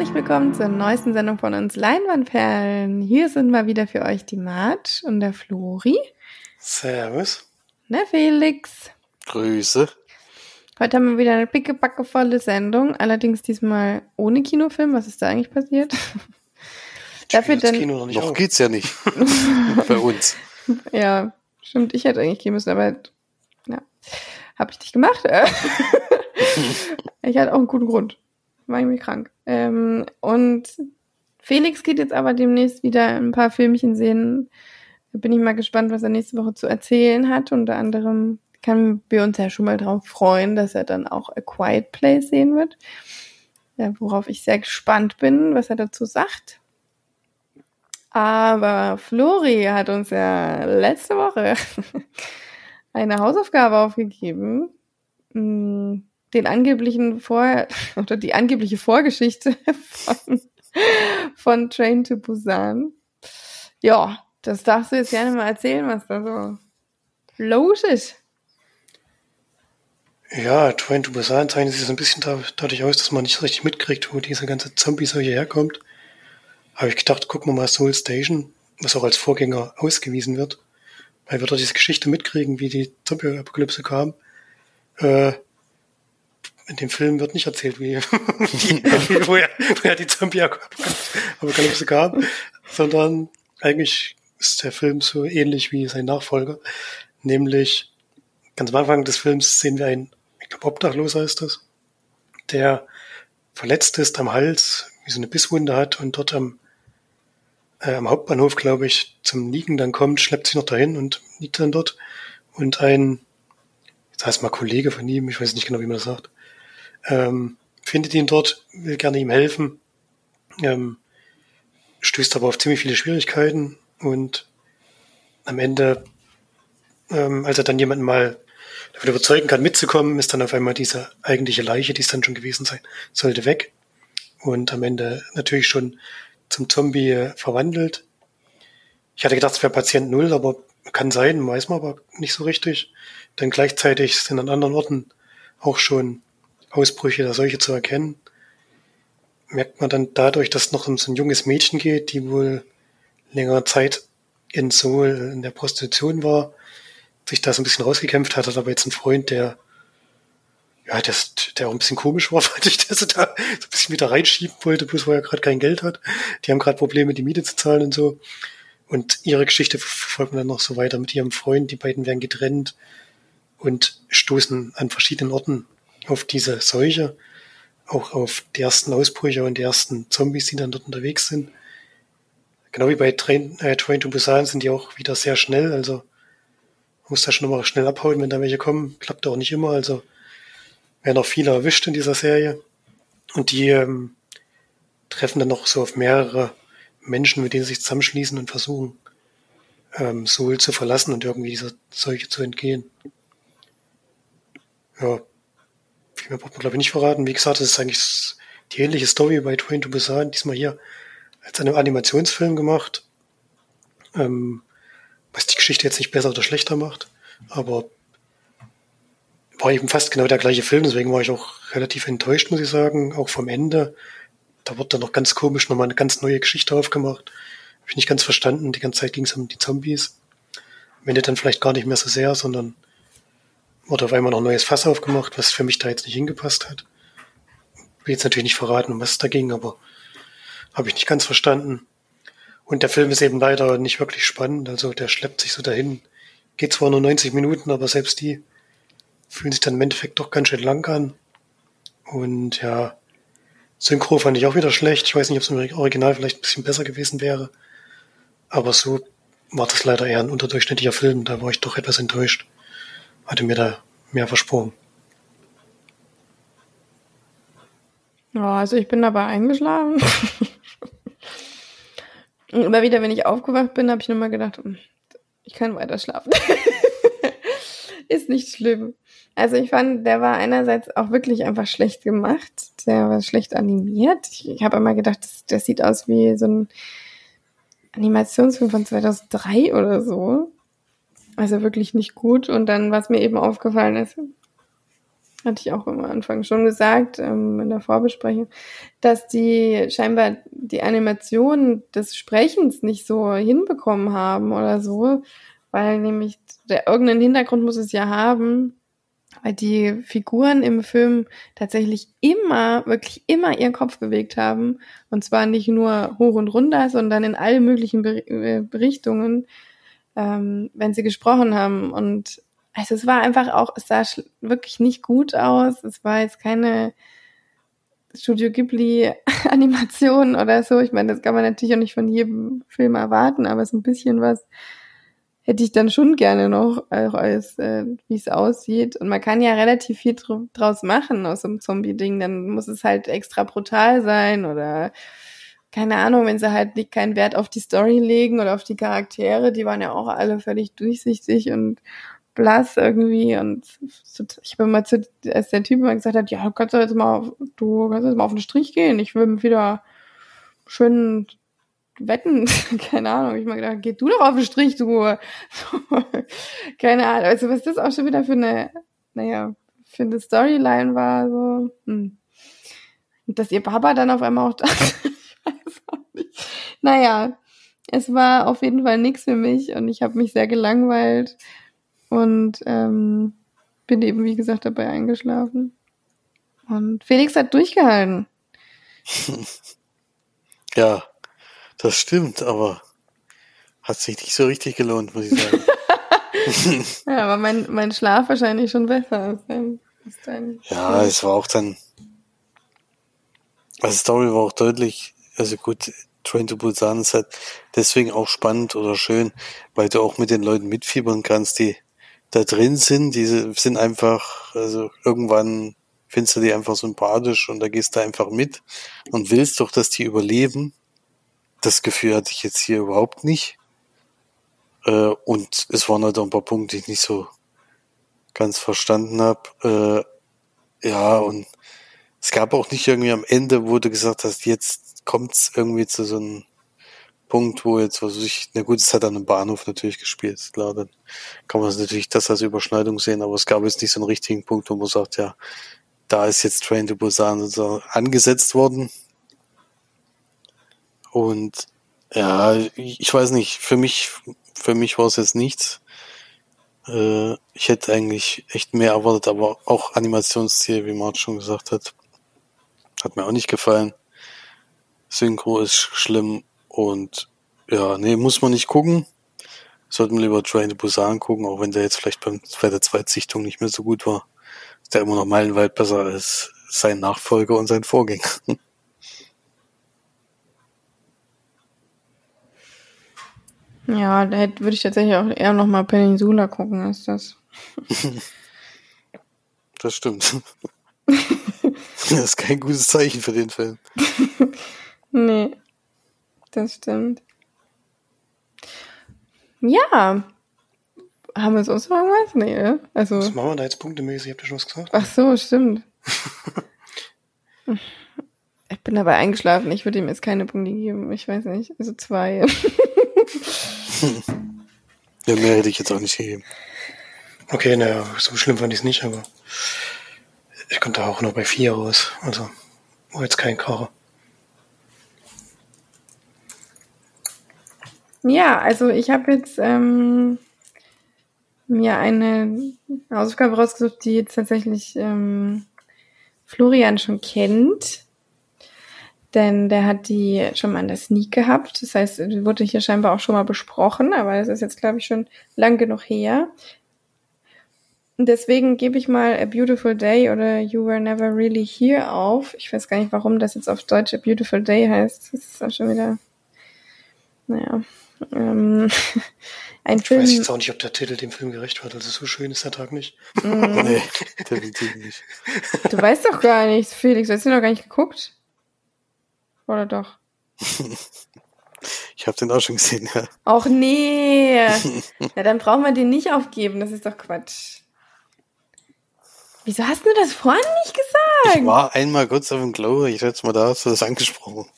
Herzlich willkommen zur neuesten Sendung von uns Leinwandperlen. Hier sind mal wieder für euch die Mart und der Flori. Servus. Der Felix. Grüße. Heute haben wir wieder eine pickebackevolle Sendung, allerdings diesmal ohne Kinofilm. Was ist da eigentlich passiert? Dafür dann Kino noch, nicht noch geht's ja nicht bei uns. Ja, stimmt. Ich hätte eigentlich gehen müssen, aber ja, habe ich nicht gemacht. ich hatte auch einen guten Grund. War irgendwie krank. Ähm, und Felix geht jetzt aber demnächst wieder ein paar Filmchen sehen. Da bin ich mal gespannt, was er nächste Woche zu erzählen hat. Unter anderem können wir uns ja schon mal darauf freuen, dass er dann auch A Quiet Place sehen wird. Ja, worauf ich sehr gespannt bin, was er dazu sagt. Aber Flori hat uns ja letzte Woche eine Hausaufgabe aufgegeben, mm, den angeblichen Vor oder die angebliche Vorgeschichte von, von Train to Busan. Ja, das darfst du jetzt gerne mal erzählen, was da so los ist. Ja, Train to Busan zeichnet sich so ein bisschen dadurch aus, dass man nicht richtig mitkriegt, wo diese ganze Zombie-Seuche herkommt. Habe ich gedacht, gucken wir mal Soul Station, was auch als Vorgänger ausgewiesen wird. Weil wir dort diese Geschichte mitkriegen, wie die Zombie-Apokalypse kam. Äh, in dem Film wird nicht erzählt, wie, die, woher, woher die Zombie-Apokalypse kam, sondern eigentlich ist der Film so ähnlich wie sein Nachfolger. Nämlich, ganz am Anfang des Films sehen wir einen, ich glaube, Obdachloser ist das, der verletzt ist am Hals, wie so eine Bisswunde hat und dort am, äh, am Hauptbahnhof, glaube ich, zum Liegen dann kommt, schleppt sich noch dahin und liegt dann dort. Und ein, jetzt heißt mal Kollege von ihm, ich weiß nicht genau, wie man das sagt, ähm, findet ihn dort, will gerne ihm helfen, ähm, stößt aber auf ziemlich viele Schwierigkeiten und am Ende, ähm, als er dann jemanden mal davon überzeugen kann, mitzukommen, ist dann auf einmal diese eigentliche Leiche, die es dann schon gewesen sein sollte, weg und am Ende natürlich schon zum Zombie äh, verwandelt. Ich hatte gedacht, es wäre Patient Null, aber kann sein, weiß man aber nicht so richtig. Denn gleichzeitig sind an anderen Orten auch schon Ausbrüche der Seuche zu erkennen, merkt man dann dadurch, dass noch um so ein junges Mädchen geht, die wohl längere Zeit in Seoul in der Prostitution war, sich da so ein bisschen rausgekämpft hat, hat aber jetzt einen Freund, der ja, der, der auch ein bisschen komisch war, fand ich, der so da so ein bisschen wieder reinschieben wollte, bloß weil er gerade kein Geld hat. Die haben gerade Probleme, die Miete zu zahlen und so. Und ihre Geschichte verfolgt man dann noch so weiter mit ihrem Freund. Die beiden werden getrennt und stoßen an verschiedenen Orten auf diese Seuche, auch auf die ersten Ausbrüche und die ersten Zombies, die dann dort unterwegs sind. Genau wie bei Train, äh, Train to Busan sind die auch wieder sehr schnell, also muss da schon immer schnell abhauen, wenn da welche kommen. Klappt auch nicht immer, also werden auch viele erwischt in dieser Serie. Und die ähm, treffen dann noch so auf mehrere Menschen, mit denen sie sich zusammenschließen und versuchen, ähm, Seoul zu verlassen und irgendwie dieser Seuche zu entgehen. Ja, viel mehr braucht man glaube ich nicht verraten. Wie gesagt, das ist eigentlich die ähnliche Story bei Train to Busan, diesmal hier als einem Animationsfilm gemacht, ähm, was die Geschichte jetzt nicht besser oder schlechter macht, aber war eben fast genau der gleiche Film, deswegen war ich auch relativ enttäuscht, muss ich sagen, auch vom Ende. Da wird dann noch ganz komisch nochmal eine ganz neue Geschichte aufgemacht. Habe ich nicht ganz verstanden. Die ganze Zeit ging es um die Zombies. Am Ende dann vielleicht gar nicht mehr so sehr, sondern wurde auf einmal noch ein neues Fass aufgemacht, was für mich da jetzt nicht hingepasst hat. Will jetzt natürlich nicht verraten, um was es da ging, aber habe ich nicht ganz verstanden. Und der Film ist eben leider nicht wirklich spannend, also der schleppt sich so dahin. Geht zwar nur 90 Minuten, aber selbst die fühlen sich dann im Endeffekt doch ganz schön lang an. Und ja, Synchro fand ich auch wieder schlecht. Ich weiß nicht, ob es im Original vielleicht ein bisschen besser gewesen wäre. Aber so war das leider eher ein unterdurchschnittlicher Film. Da war ich doch etwas enttäuscht hatte mir da mehr versprochen. Ja, also ich bin dabei eingeschlafen. Und immer wieder, wenn ich aufgewacht bin, habe ich nur mal gedacht, hm, ich kann weiter schlafen. Ist nicht schlimm. Also ich fand, der war einerseits auch wirklich einfach schlecht gemacht. Der war schlecht animiert. Ich, ich habe immer gedacht, das, das sieht aus wie so ein Animationsfilm von 2003 oder so. Also wirklich nicht gut. Und dann, was mir eben aufgefallen ist, hatte ich auch am Anfang schon gesagt, ähm, in der Vorbesprechung, dass die scheinbar die Animation des Sprechens nicht so hinbekommen haben oder so, weil nämlich der irgendeinen Hintergrund muss es ja haben, weil die Figuren im Film tatsächlich immer, wirklich immer ihren Kopf bewegt haben. Und zwar nicht nur hoch und runter, sondern in alle möglichen äh, Richtungen, ähm, wenn sie gesprochen haben. Und also es war einfach auch, es sah wirklich nicht gut aus. Es war jetzt keine Studio Ghibli Animation oder so. Ich meine, das kann man natürlich auch nicht von jedem Film erwarten, aber ist ein bisschen was hätte ich dann schon gerne noch, auch als äh, wie es aussieht. Und man kann ja relativ viel draus machen aus so einem Zombie-Ding. Dann muss es halt extra brutal sein oder keine Ahnung, wenn sie halt nicht keinen Wert auf die Story legen oder auf die Charaktere, die waren ja auch alle völlig durchsichtig und blass irgendwie und ich bin mal zu, als der Typ mal gesagt hat, ja, du kannst jetzt mal, auf, du kannst jetzt mal auf den Strich gehen, ich will wieder schön wetten, keine Ahnung, ich mal gedacht, geh du doch auf den Strich, du. keine Ahnung, also was das auch schon wieder für eine, naja, für eine Storyline war, so, hm. Und dass ihr Papa dann auf einmal auch da, ich weiß auch nicht. Naja, es war auf jeden Fall nichts für mich und ich habe mich sehr gelangweilt und ähm, bin eben, wie gesagt, dabei eingeschlafen. Und Felix hat durchgehalten. ja, das stimmt, aber hat sich nicht so richtig gelohnt, muss ich sagen. ja, aber mein, mein Schlaf wahrscheinlich schon besser als dein. Als dein ja, es war auch dann. Also Story war auch deutlich, also gut, Train to Busan ist halt deswegen auch spannend oder schön, weil du auch mit den Leuten mitfiebern kannst, die da drin sind. Die sind einfach, also irgendwann findest du die einfach sympathisch und da gehst du einfach mit und willst doch, dass die überleben das Gefühl hatte ich jetzt hier überhaupt nicht. Äh, und es waren halt auch ein paar Punkte, die ich nicht so ganz verstanden habe. Äh, ja, und es gab auch nicht irgendwie am Ende, wo du gesagt hast, jetzt kommt's irgendwie zu so einem Punkt, wo jetzt, was ich, na gut, es hat an einem Bahnhof natürlich gespielt, klar, dann kann man natürlich das als Überschneidung sehen, aber es gab jetzt nicht so einen richtigen Punkt, wo man sagt, ja, da ist jetzt Train to Busan so angesetzt worden. Und ja, ich weiß nicht, für mich, für mich war es jetzt nichts. Äh, ich hätte eigentlich echt mehr erwartet, aber auch Animationsstil, wie Mart schon gesagt hat, hat mir auch nicht gefallen. Synchro ist schlimm und ja, nee, muss man nicht gucken. Sollten wir lieber Train to Busan gucken, auch wenn der jetzt vielleicht beim, bei der Zweitsichtung nicht mehr so gut war. Ist der immer noch meilenweit besser als sein Nachfolger und sein Vorgänger. Ja, da würde ich tatsächlich auch eher nochmal Peninsula gucken, als das. Das stimmt. das ist kein gutes Zeichen für den Film. Nee, das stimmt. Ja. Haben wir sonst noch irgendwas? Nee, ne? Also. Was machen wir da jetzt punktemäßig? Habt ihr schon was gesagt? Ach so, stimmt. ich bin dabei eingeschlafen. Ich würde ihm jetzt keine Punkte geben. Ich weiß nicht. Also zwei. ja, mehr hätte ich jetzt auch nicht gegeben. Okay, naja, so schlimm fand ich es nicht, aber ich konnte auch nur bei vier raus. Also, war jetzt kein Kracher. Ja, also ich habe jetzt ähm, mir eine Hausaufgabe rausgesucht, die jetzt tatsächlich ähm, Florian schon kennt denn der hat die schon mal in der Sneak gehabt. Das heißt, die wurde hier scheinbar auch schon mal besprochen, aber das ist jetzt, glaube ich, schon lang genug her. Deswegen gebe ich mal A Beautiful Day oder You Were Never Really Here auf. Ich weiß gar nicht, warum das jetzt auf Deutsch A Beautiful Day heißt. Das ist auch schon wieder, naja. Ähm, ein ich Film. weiß jetzt auch nicht, ob der Titel dem Film gerecht wird. Also so schön ist der Tag nicht. Mm. nee, definitiv nicht. Du weißt doch gar nichts, Felix. Du hast ihn noch gar nicht geguckt. Oder doch? Ich habe den auch schon gesehen, ja. Auch nee. ja, dann brauchen wir den nicht aufgeben. Das ist doch Quatsch. Wieso hast du das vorhin nicht gesagt? Ich war einmal kurz auf dem Glow. Ich hätte mal da hast du das angesprochen.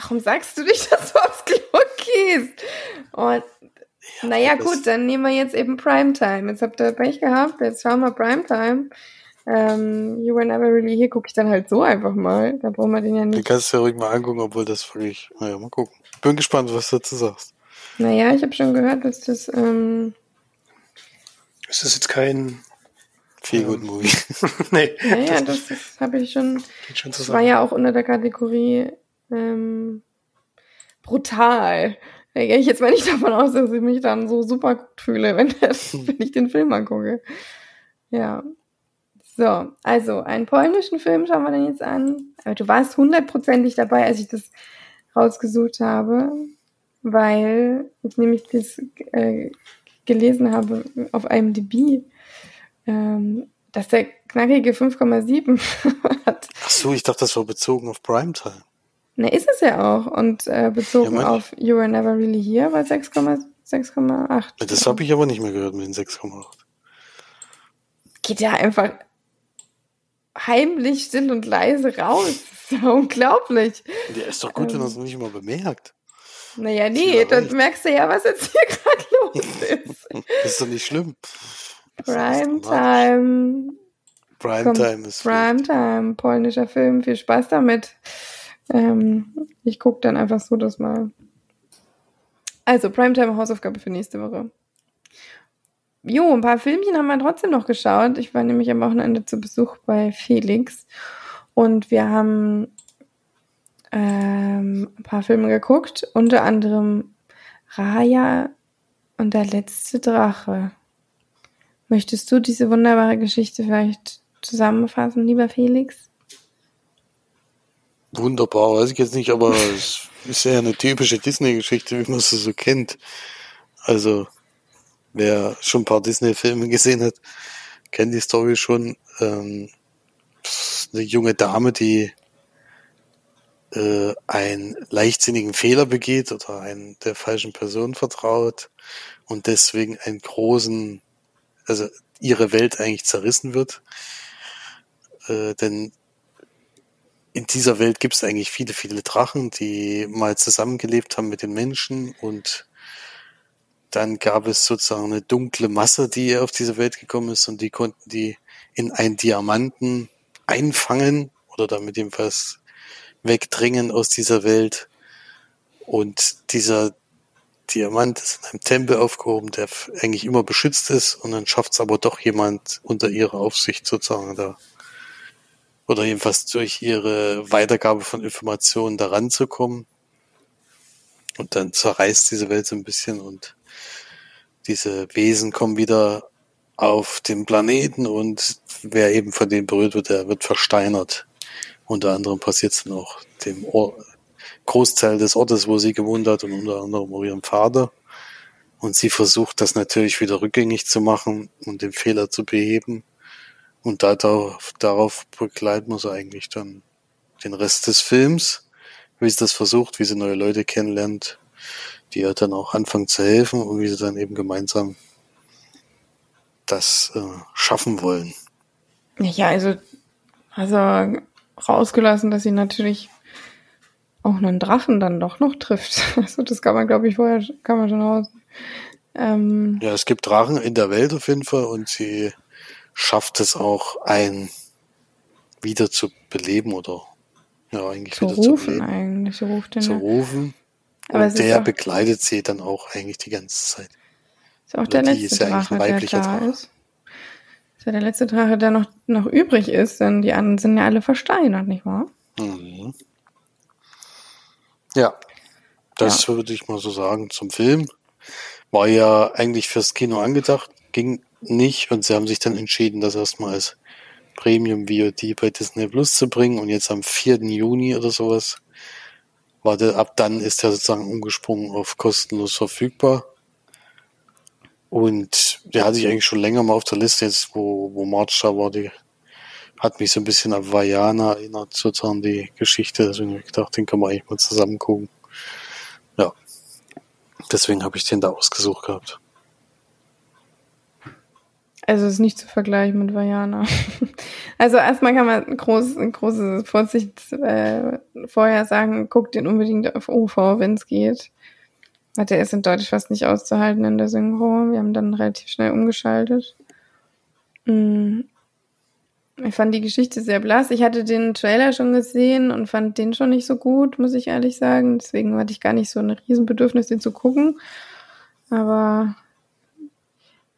Warum sagst du nicht, dass du aufs Klo gehst? Und Ja, naja, gut, dann nehmen wir jetzt eben Primetime. Jetzt habt ihr Pech gehabt, jetzt schauen wir Primetime. Ähm, you Were Never Really Here gucke ich dann halt so einfach mal. Da brauchen wir den ja Den nicht. kannst du ja ruhig mal angucken, obwohl das wirklich, naja, mal gucken. Bin gespannt, was du dazu sagst. Naja, ich habe schon gehört, dass das, ähm, Ist das jetzt kein, Viel Ähm, gut Movie. nee, naja, das das, habe ich schon, geht schon das war zusammen. ja auch unter der Kategorie ähm, brutal. Da gehe ich jetzt mal nicht davon aus, dass ich mich dann so super gut fühle, wenn, das, wenn ich den Film angucke. Ja. So, also einen polnischen Film schauen wir dann jetzt an. Aber du warst hundertprozentig dabei, als ich das rausgesucht habe, weil ich nämlich das äh, gelesen habe auf IMDb, ähm, dass der knackige 5,7 hat. Ach so, ich dachte, das war bezogen auf Primetime. Na, ist es ja auch. Und äh, bezogen Ja, auf You Were Never Really Here war 6,6,8. Das habe ich aber nicht mehr gehört mit den 6,8. Geht ja einfach heimlich, still und leise raus. Das ist ja unglaublich. Der ist doch gut, wenn er Ähm. es nicht mal bemerkt. Naja, nee, dann merkst du ja, was jetzt hier gerade los ist. Das ist doch nicht schlimm. Primetime, Primetime ist Primetime, polnischer Film. Viel Spaß damit. Ähm, ich gucke dann einfach so das mal. Also, Primetime Hausaufgabe für nächste Woche. Jo, ein paar Filmchen haben wir trotzdem noch geschaut. Ich war nämlich am Wochenende zu Besuch bei Felix und wir haben ähm, ein paar Filme geguckt, unter anderem Raya und der letzte Drache. Möchtest du diese wunderbare Geschichte vielleicht zusammenfassen, lieber Felix? Wunderbar, weiß ich jetzt nicht, aber es ist ja eine typische Disney-Geschichte, wie man sie so kennt. Also, wer schon ein paar Disney-Filme gesehen hat, kennt die Story schon. Ähm, eine junge Dame, die äh, einen leichtsinnigen Fehler begeht oder einen der falschen Person vertraut und deswegen einen großen, also ihre Welt eigentlich zerrissen wird. Äh, denn in dieser Welt gibt es eigentlich viele, viele Drachen, die mal zusammengelebt haben mit den Menschen und dann gab es sozusagen eine dunkle Masse, die auf diese Welt gekommen ist und die konnten die in einen Diamanten einfangen oder damit jedenfalls wegdrängen aus dieser Welt. Und dieser Diamant ist in einem Tempel aufgehoben, der eigentlich immer beschützt ist und dann schafft es aber doch jemand unter ihrer Aufsicht sozusagen da oder jedenfalls durch ihre Weitergabe von Informationen daran zu kommen. Und dann zerreißt diese Welt so ein bisschen und diese Wesen kommen wieder auf den Planeten und wer eben von denen berührt wird, der wird versteinert. Unter anderem passiert es auch dem Or Großteil des Ortes, wo sie gewohnt hat und unter anderem auch ihrem Vater. Und sie versucht das natürlich wieder rückgängig zu machen und den Fehler zu beheben. Und da, darauf, darauf begleitet man so eigentlich dann den Rest des Films, wie sie das versucht, wie sie neue Leute kennenlernt, die ihr dann auch anfangen zu helfen und wie sie dann eben gemeinsam das äh, schaffen wollen. Ja, also, also rausgelassen, dass sie natürlich auch einen Drachen dann doch noch trifft. Also das kann man, glaube ich, vorher kann man schon raus. Ähm, Ja, es gibt Drachen in der Welt auf jeden Fall und sie schafft es auch, einen wieder zu beleben oder ja, eigentlich zu wieder zu rufen beleben, eigentlich. Ruft den zu ja. rufen. Aber und der auch- begleitet sie dann auch eigentlich die ganze Zeit. Ist auch Oder der letzte ist ja Drache, ein der weiblicher da Drache. ist. Ist ja der letzte Drache, der noch, noch übrig ist, denn die anderen sind ja alle versteinert, nicht wahr? Mhm. Ja, das würde ich mal so sagen zum Film. War ja eigentlich fürs Kino angedacht, ging nicht und sie haben sich dann entschieden, das erstmal als Premium VOD bei Disney Plus zu bringen und jetzt am 4. Juni oder sowas. Warte, ab dann ist er sozusagen umgesprungen auf kostenlos verfügbar. Und der hatte ich eigentlich schon länger mal auf der Liste, jetzt wo, wo March da war, die hat mich so ein bisschen an Vajana erinnert, sozusagen die Geschichte. Deswegen habe ich gedacht, den kann man eigentlich mal zusammen gucken. Ja. Deswegen habe ich den da ausgesucht gehabt. Also ist nicht zu vergleichen mit Vajana. Also erstmal kann man groß, große Vorsicht äh, vorher sagen, guckt den unbedingt auf OV, wenn es geht. Der ist in Deutsch fast nicht auszuhalten in der Synchro. Wir haben dann relativ schnell umgeschaltet. Mm. Ich fand die Geschichte sehr blass. Ich hatte den Trailer schon gesehen und fand den schon nicht so gut, muss ich ehrlich sagen. Deswegen hatte ich gar nicht so ein Riesenbedürfnis, den zu gucken. Aber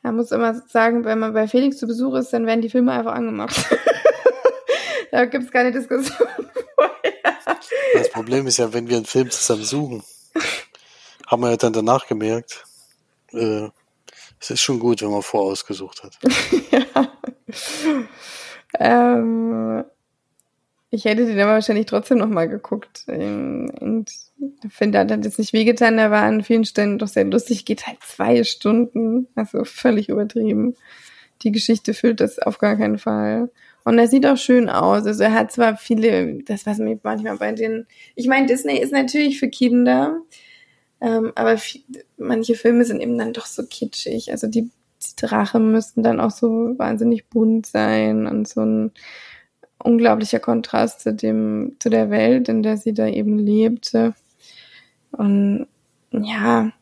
er muss immer sagen, wenn man bei Felix zu Besuch ist, dann werden die Filme einfach angemacht. da gibt es keine Diskussion vorher. Das Problem ist ja, wenn wir einen Film zusammen suchen, haben wir ja dann danach gemerkt, äh, es ist schon gut, wenn man vorausgesucht hat. ja. Ähm, ich hätte den aber wahrscheinlich trotzdem nochmal geguckt. Und ich finde, er hat jetzt nicht wehgetan. Er war an vielen Stellen doch sehr lustig. Geht halt zwei Stunden. Also völlig übertrieben. Die Geschichte füllt das auf gar keinen Fall. Und er sieht auch schön aus. Also er hat zwar viele, das was mir manchmal bei den, ich meine, Disney ist natürlich für Kinder, ähm, aber viel, manche Filme sind eben dann doch so kitschig. Also die, die Drachen müssten dann auch so wahnsinnig bunt sein und so ein unglaublicher Kontrast zu dem, zu der Welt, in der sie da eben lebte. Und ja,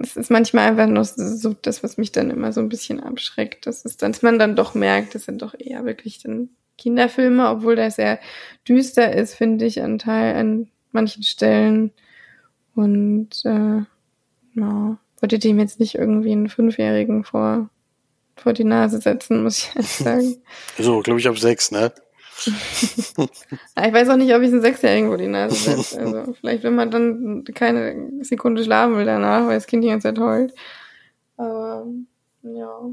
es ist manchmal einfach nur so das, was mich dann immer so ein bisschen abschreckt. Das ist, dass man dann doch merkt, das sind doch eher wirklich dann Kinderfilme, obwohl der sehr düster ist, finde ich, an Teil, an manchen Stellen. Und äh, ja, wollte dem jetzt nicht irgendwie einen Fünfjährigen vor vor die Nase setzen, muss ich ehrlich sagen. So, glaube ich, ab sechs, ne? ich weiß auch nicht, ob ich einen Sechsjährigen vor die Nase setze. Also vielleicht, wenn man dann keine Sekunde schlafen will danach, weil das Kind die ganze Zeit heult. Aber ja.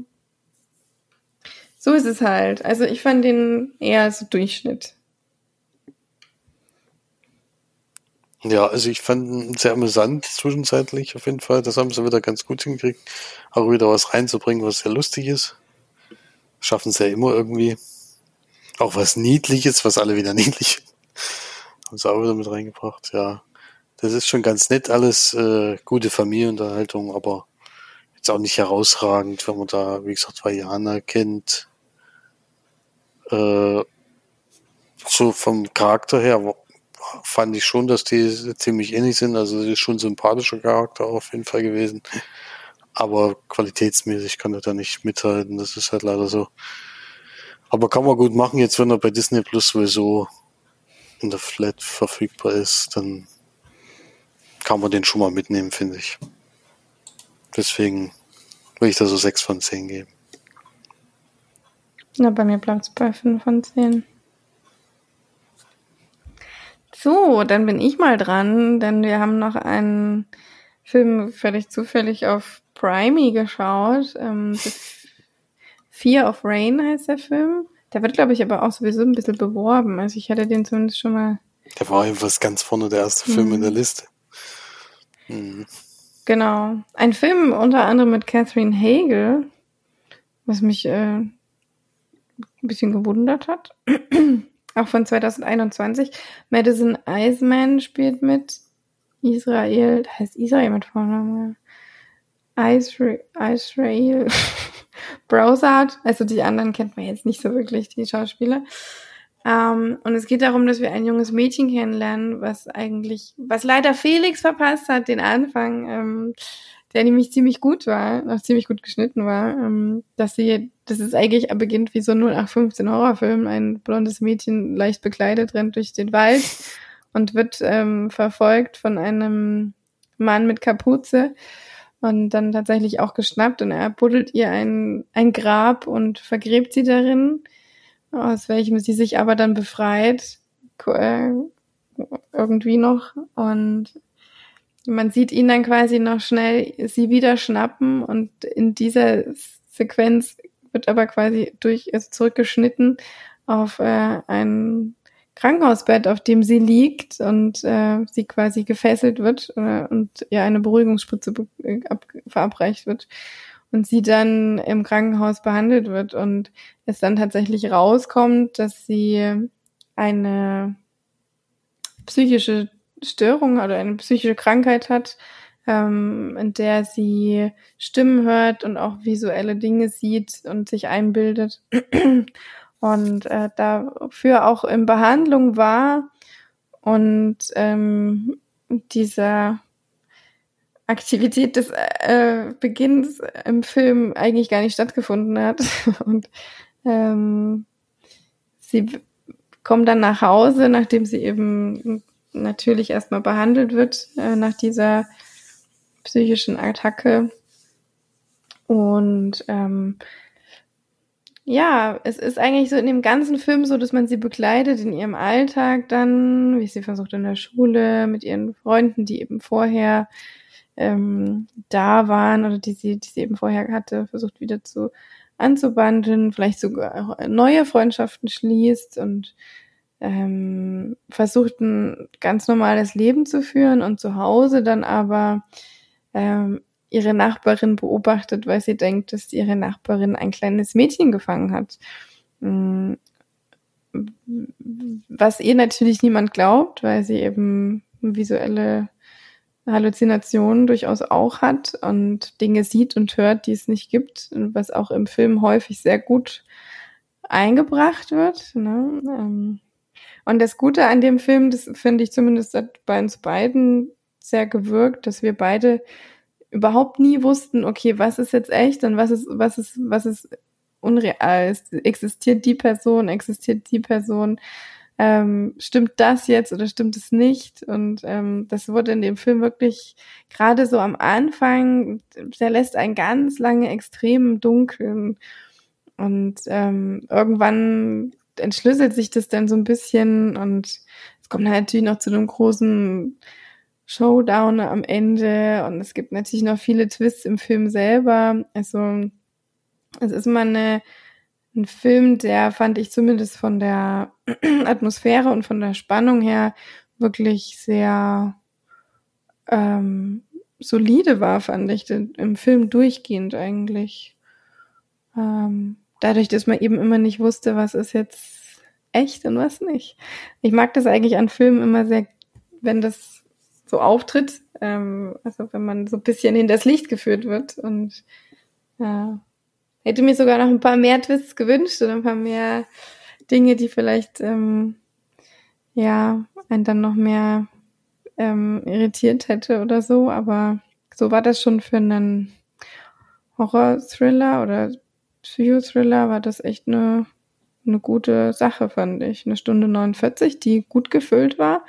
So ist es halt. Also ich fand den eher so Durchschnitt. Ja, also ich fand ihn sehr amüsant zwischenzeitlich auf jeden Fall. Das haben sie wieder ganz gut hingekriegt. Auch wieder was reinzubringen, was sehr lustig ist. Schaffen sie ja immer irgendwie. Auch was Niedliches, was alle wieder niedlich haben sie auch wieder mit reingebracht. Ja, das ist schon ganz nett alles. Äh, gute Familienunterhaltung, aber jetzt auch nicht herausragend, wenn man da, wie gesagt, Vajana kennt. Äh, so vom Charakter her fand ich schon, dass die ziemlich ähnlich sind. Also sie ist schon ein sympathischer Charakter auf jeden Fall gewesen. Aber qualitätsmäßig kann er da nicht mithalten. Das ist halt leider so. Aber kann man gut machen, jetzt wenn er bei Disney Plus sowieso in der Flat verfügbar ist, dann kann man den schon mal mitnehmen, finde ich. Deswegen will ich da so 6 von 10 geben. Na, bei mir bleibt es bei 5 von 10. So, dann bin ich mal dran, denn wir haben noch einen Film völlig zufällig auf Primey geschaut. Ähm, Fear of Rain heißt der Film. Der wird, glaube ich, aber auch sowieso ein bisschen beworben. Also ich hatte den zumindest schon mal. Der war jedenfalls ganz vorne der erste Film in der mhm. Liste. Mhm. Genau. Ein Film unter anderem mit Catherine Hagel, was mich äh, ein bisschen gewundert hat auch von 2021. Madison Eisman spielt mit. Israel, heißt Israel mit Vornamen. Israel, Israel Browsart, also die anderen kennt man jetzt nicht so wirklich, die Schauspieler. Ähm, und es geht darum, dass wir ein junges Mädchen kennenlernen, was eigentlich, was leider Felix verpasst hat, den Anfang. Ähm, der nämlich ziemlich gut war, noch ziemlich gut geschnitten war, ähm, dass sie, das ist eigentlich beginnt wie so ein 0815 Horrorfilm, ein blondes Mädchen leicht bekleidet rennt durch den Wald und wird ähm, verfolgt von einem Mann mit Kapuze und dann tatsächlich auch geschnappt und er buddelt ihr ein, ein Grab und vergräbt sie darin, aus welchem sie sich aber dann befreit, äh, irgendwie noch. Und man sieht ihn dann quasi noch schnell sie wieder schnappen und in dieser Sequenz wird aber quasi durch also zurückgeschnitten auf äh, ein Krankenhausbett, auf dem sie liegt und äh, sie quasi gefesselt wird äh, und ihr eine Beruhigungsspritze äh, ab, verabreicht wird und sie dann im Krankenhaus behandelt wird und es dann tatsächlich rauskommt, dass sie eine psychische Störung oder eine psychische Krankheit hat, ähm, in der sie Stimmen hört und auch visuelle Dinge sieht und sich einbildet und äh, dafür auch in Behandlung war und ähm, dieser Aktivität des äh, Beginns im Film eigentlich gar nicht stattgefunden hat. Und ähm, sie kommt dann nach Hause, nachdem sie eben natürlich erstmal behandelt wird äh, nach dieser psychischen Attacke. Und ähm, ja, es ist eigentlich so in dem ganzen Film so, dass man sie begleitet in ihrem Alltag dann, wie sie versucht in der Schule mit ihren Freunden, die eben vorher ähm, da waren oder die sie, die sie eben vorher hatte, versucht wieder zu anzubandeln, vielleicht sogar neue Freundschaften schließt und ähm, versucht ein ganz normales Leben zu führen und zu Hause dann aber ähm, ihre Nachbarin beobachtet, weil sie denkt, dass ihre Nachbarin ein kleines Mädchen gefangen hat. Mm, was ihr natürlich niemand glaubt, weil sie eben visuelle Halluzinationen durchaus auch hat und Dinge sieht und hört, die es nicht gibt, was auch im Film häufig sehr gut eingebracht wird. Ne? Ähm, und das Gute an dem Film, das finde ich zumindest bei uns beiden sehr gewirkt, dass wir beide überhaupt nie wussten, okay, was ist jetzt echt und was ist, was ist, was ist unreal? Existiert die Person, existiert die Person? Ähm, stimmt das jetzt oder stimmt es nicht? Und ähm, das wurde in dem Film wirklich gerade so am Anfang, der lässt einen ganz lange extrem Dunkeln. Und ähm, irgendwann entschlüsselt sich das dann so ein bisschen und es kommt natürlich noch zu einem großen Showdown am Ende und es gibt natürlich noch viele Twists im Film selber. Also es ist mal eine, ein Film, der fand ich zumindest von der Atmosphäre und von der Spannung her wirklich sehr ähm, solide war, fand ich im Film durchgehend eigentlich. Ähm, dadurch, dass man eben immer nicht wusste, was ist jetzt echt und was nicht. Ich mag das eigentlich an Filmen immer sehr, wenn das so auftritt. Ähm, also wenn man so ein bisschen in das Licht geführt wird. Und äh, hätte mir sogar noch ein paar mehr Twists gewünscht oder ein paar mehr Dinge, die vielleicht ähm, ja einen dann noch mehr ähm, irritiert hätte oder so. Aber so war das schon für einen Horror-Thriller oder Psychothriller war das echt eine, eine gute Sache, fand ich. Eine Stunde 49, die gut gefüllt war.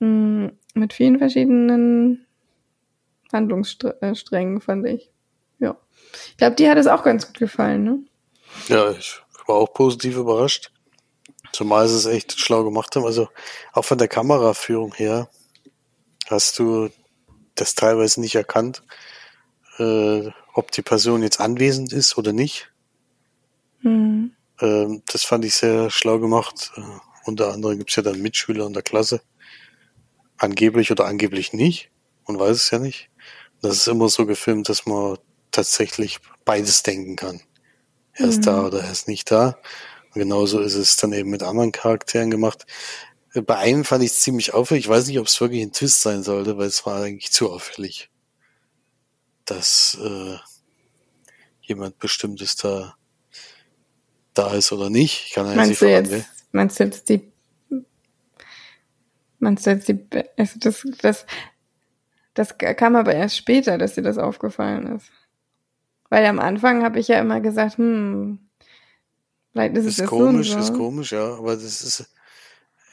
Mm, mit vielen verschiedenen Handlungssträngen, fand ich. Ja. Ich glaube, dir hat es auch ganz gut gefallen, ne? Ja, ich war auch positiv überrascht. Zumal sie es echt schlau gemacht haben. Also auch von der Kameraführung her hast du das teilweise nicht erkannt, äh, ob die Person jetzt anwesend ist oder nicht. Mhm. Ähm, das fand ich sehr schlau gemacht. Äh, unter anderem gibt's ja dann Mitschüler in der Klasse, angeblich oder angeblich nicht. Man weiß es ja nicht. Das ist immer so gefilmt, dass man tatsächlich beides denken kann. Er ist mhm. da oder er ist nicht da. Und genauso ist es dann eben mit anderen Charakteren gemacht. Bei einem fand ich es ziemlich auffällig. Ich weiß nicht, ob es wirklich ein Twist sein sollte, weil es war eigentlich zu auffällig, dass äh, jemand Bestimmtes da da ist oder nicht. Ich kann ja meinst, du jetzt, meinst du jetzt die Meinst du jetzt die, also das, das, das kam aber erst später, dass dir das aufgefallen ist. Weil am Anfang habe ich ja immer gesagt, hm, vielleicht ist, ist es komisch, so, so. ist komisch, ja, aber das ist.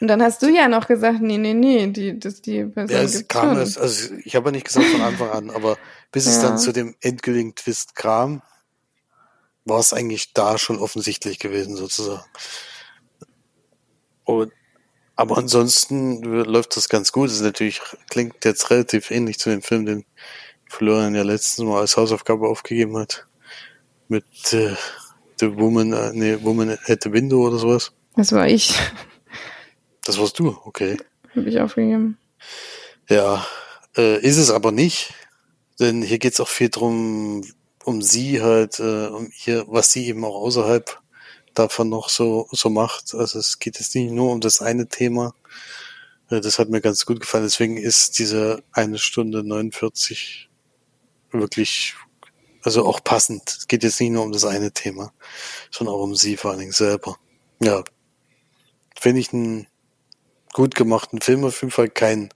Und dann hast du ja noch gesagt, nee, nee, nee, die, das, die Person ja, es kam schon. Es, also ich habe ja nicht gesagt von Anfang an, aber bis ja. es dann zu dem endgültigen Twist kam, war es eigentlich da schon offensichtlich gewesen, sozusagen. Und aber ansonsten läuft das ganz gut. Das ist natürlich, klingt jetzt relativ ähnlich zu dem Film, den Florian ja letztens mal als Hausaufgabe aufgegeben hat. Mit äh, The Woman, äh, nee, Woman at the Window oder sowas. Das war ich. Das warst du, okay. Hab ich aufgegeben. Ja, äh, ist es aber nicht. Denn hier geht's auch viel drum, um sie halt, äh, um ihr, was sie eben auch außerhalb davon noch so, so macht. Also es geht jetzt nicht nur um das eine Thema. Äh, das hat mir ganz gut gefallen. Deswegen ist diese eine Stunde 49 wirklich, also auch passend. Es geht jetzt nicht nur um das eine Thema, sondern auch um sie vor allen Dingen selber. Ja. Finde ich einen gut gemachten Film auf jeden Fall kein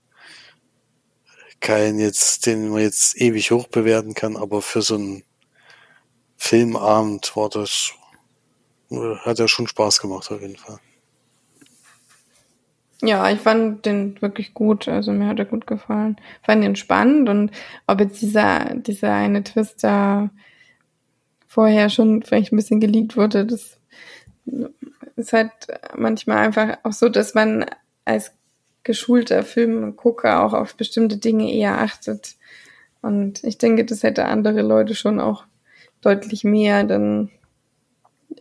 kein jetzt, den man jetzt ewig hoch bewerten kann, aber für so einen Filmabend war das, hat er schon Spaß gemacht auf jeden Fall. Ja, ich fand den wirklich gut. Also mir hat er gut gefallen. Fand ihn spannend und ob jetzt dieser, dieser eine Twist da vorher schon vielleicht ein bisschen geleakt wurde, das ist halt manchmal einfach auch so, dass man als geschulter Filmgucker auch auf bestimmte Dinge eher achtet. Und ich denke, das hätte andere Leute schon auch deutlich mehr dann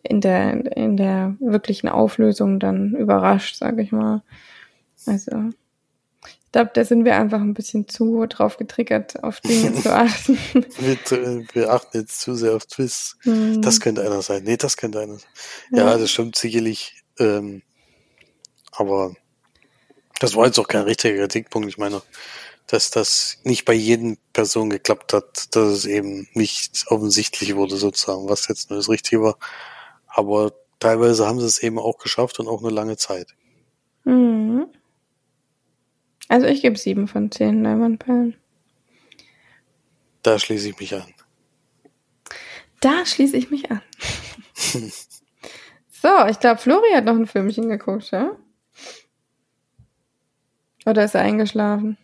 in der, in der wirklichen Auflösung dann überrascht, sage ich mal. Also, ich glaube, da sind wir einfach ein bisschen zu drauf getriggert, auf Dinge zu achten. wir, wir, achten jetzt zu sehr auf Twists. Mhm. Das könnte einer sein. Nee, das könnte einer sein. Ja, ja das stimmt sicherlich. Ähm, aber das war jetzt auch kein richtiger Kritikpunkt. Ich meine, dass das nicht bei jedem Person geklappt hat, dass es eben nicht offensichtlich wurde, sozusagen, was jetzt nur das Richtige war. Aber teilweise haben sie es eben auch geschafft und auch eine lange Zeit. Mhm. Also ich gebe sieben von zehn Leinwandperlen. Da schließe ich mich an. Da schließe ich mich an. so, ich glaube, Flori hat noch ein Filmchen geguckt, ja? Oder ist er eingeschlafen?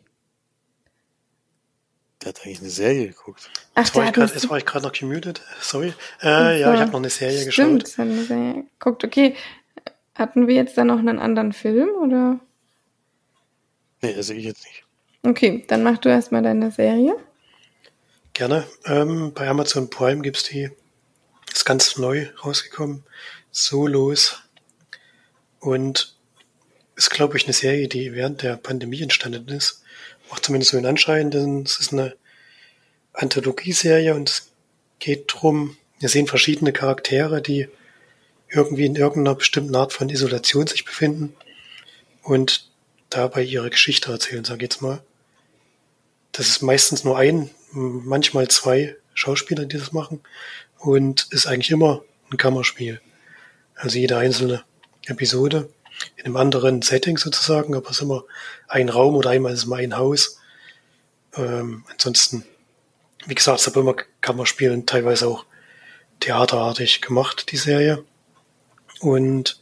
Hat eigentlich eine Serie geguckt. Ach, jetzt, war ich grad, jetzt war ich gerade noch gemutet. Sorry. Äh, ja, ich habe noch eine Serie Stimmt, geschaut. Eine Serie geguckt. Okay. Hatten wir jetzt da noch einen anderen Film oder? Nee, also ich jetzt nicht. Okay, dann mach du erstmal deine Serie. Gerne. Ähm, bei Amazon Prime gibt's die, ist ganz neu rausgekommen, Solos. Und ist, glaube ich, eine Serie, die während der Pandemie entstanden ist. Macht zumindest so einen Anschein, denn es ist eine Anthologieserie und es geht drum, wir sehen verschiedene Charaktere, die irgendwie in irgendeiner bestimmten Art von Isolation sich befinden. Und dabei ihre Geschichte erzählen, sag ich jetzt mal. Das ist meistens nur ein, manchmal zwei Schauspieler, die das machen und ist eigentlich immer ein Kammerspiel. Also jede einzelne Episode in einem anderen Setting sozusagen, aber es ist immer ein Raum oder einmal ist es mal ein Haus. Ähm, ansonsten, wie gesagt, es aber immer Kammerspielen, teilweise auch theaterartig gemacht, die Serie. Und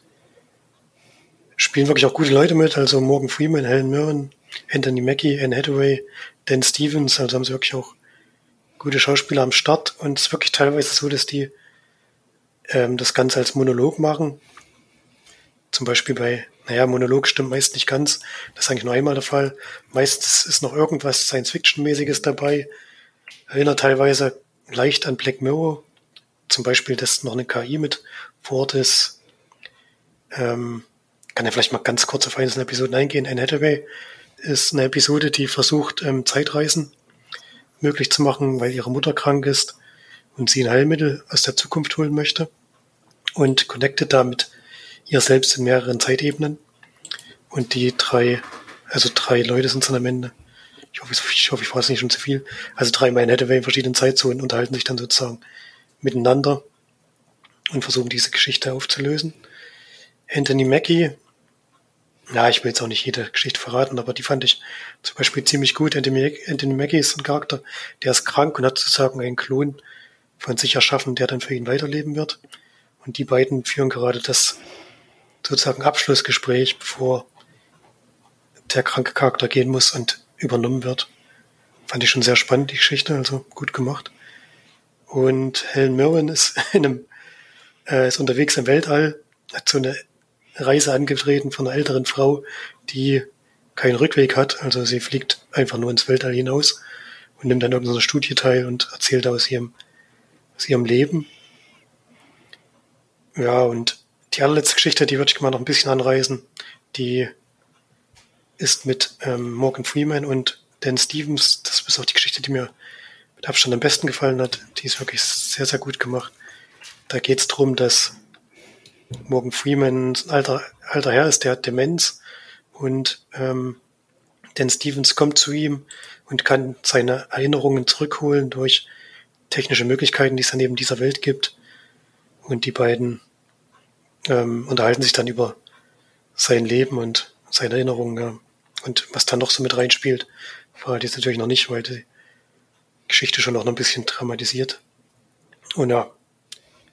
spielen wirklich auch gute Leute mit, also Morgan Freeman, Helen Mirren, Anthony Mackie, Anne Hathaway, Dan Stevens, also haben sie wirklich auch gute Schauspieler am Start und es ist wirklich teilweise so, dass die ähm, das Ganze als Monolog machen. Zum Beispiel bei, naja, Monolog stimmt meist nicht ganz, das ist eigentlich nur einmal der Fall. Meistens ist noch irgendwas Science-Fiction-mäßiges dabei, erinnert teilweise leicht an Black Mirror, zum Beispiel, dass noch eine KI mit vor Ort ist. Ähm, kann ja vielleicht mal ganz kurz auf einzelne Episoden eingehen. Anne Hathaway ist eine Episode, die versucht, ähm, Zeitreisen möglich zu machen, weil ihre Mutter krank ist und sie ein Heilmittel aus der Zukunft holen möchte und connectet damit ihr selbst in mehreren Zeitebenen. Und die drei, also drei Leute sind dann am Ende. Ich hoffe, ich hoffe, ich weiß nicht schon zu viel. Also drei Hathaway in verschiedenen Zeitzonen unterhalten sich dann sozusagen miteinander und versuchen diese Geschichte aufzulösen. Anthony Mackie ja, ich will jetzt auch nicht jede Geschichte verraten, aber die fand ich zum Beispiel ziemlich gut. Anthony Mackie ist ein Charakter, der ist krank und hat sozusagen einen Klon von sich erschaffen, der dann für ihn weiterleben wird. Und die beiden führen gerade das sozusagen Abschlussgespräch, bevor der kranke Charakter gehen muss und übernommen wird. Fand ich schon sehr spannend, die Geschichte, also gut gemacht. Und Helen Mirren ist in einem, äh, ist unterwegs im Weltall, hat so eine Reise angetreten von einer älteren Frau, die keinen Rückweg hat. Also sie fliegt einfach nur ins Weltall hinaus und nimmt dann irgendeiner Studie teil und erzählt aus ihrem, aus ihrem Leben. Ja, und die allerletzte Geschichte, die würde ich mal noch ein bisschen anreißen, die ist mit ähm, Morgan Freeman und Dan Stevens. Das ist auch die Geschichte, die mir mit Abstand am besten gefallen hat. Die ist wirklich sehr, sehr gut gemacht. Da geht es darum, dass Morgan Freeman ein alter, alter Herr ist, der hat Demenz und ähm, Dan Stevens kommt zu ihm und kann seine Erinnerungen zurückholen durch technische Möglichkeiten, die es dann eben dieser Welt gibt. Und die beiden ähm, unterhalten sich dann über sein Leben und seine Erinnerungen ja. und was dann noch so mit reinspielt, Verrate jetzt natürlich noch nicht, weil die Geschichte schon noch ein bisschen dramatisiert. Und ja,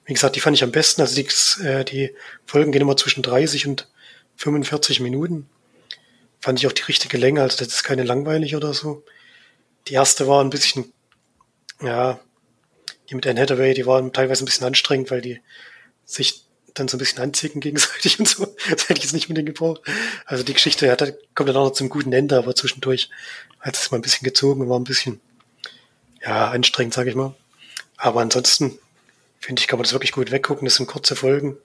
wie gesagt, die fand ich am besten. Also die, äh, die Folgen gehen immer zwischen 30 und 45 Minuten. Fand ich auch die richtige Länge, also das ist keine langweilig oder so. Die erste war ein bisschen, ja, die mit Anne Hathaway, die waren teilweise ein bisschen anstrengend, weil die sich dann so ein bisschen anzicken gegenseitig und so. Das hätte ich jetzt nicht mit denen gebraucht. Also die Geschichte ja, kommt dann auch noch zum guten Ende, aber zwischendurch hat es mal ein bisschen gezogen und war ein bisschen, ja, anstrengend, sage ich mal. Aber ansonsten finde ich, kann man das wirklich gut weggucken. Das sind kurze Folgen,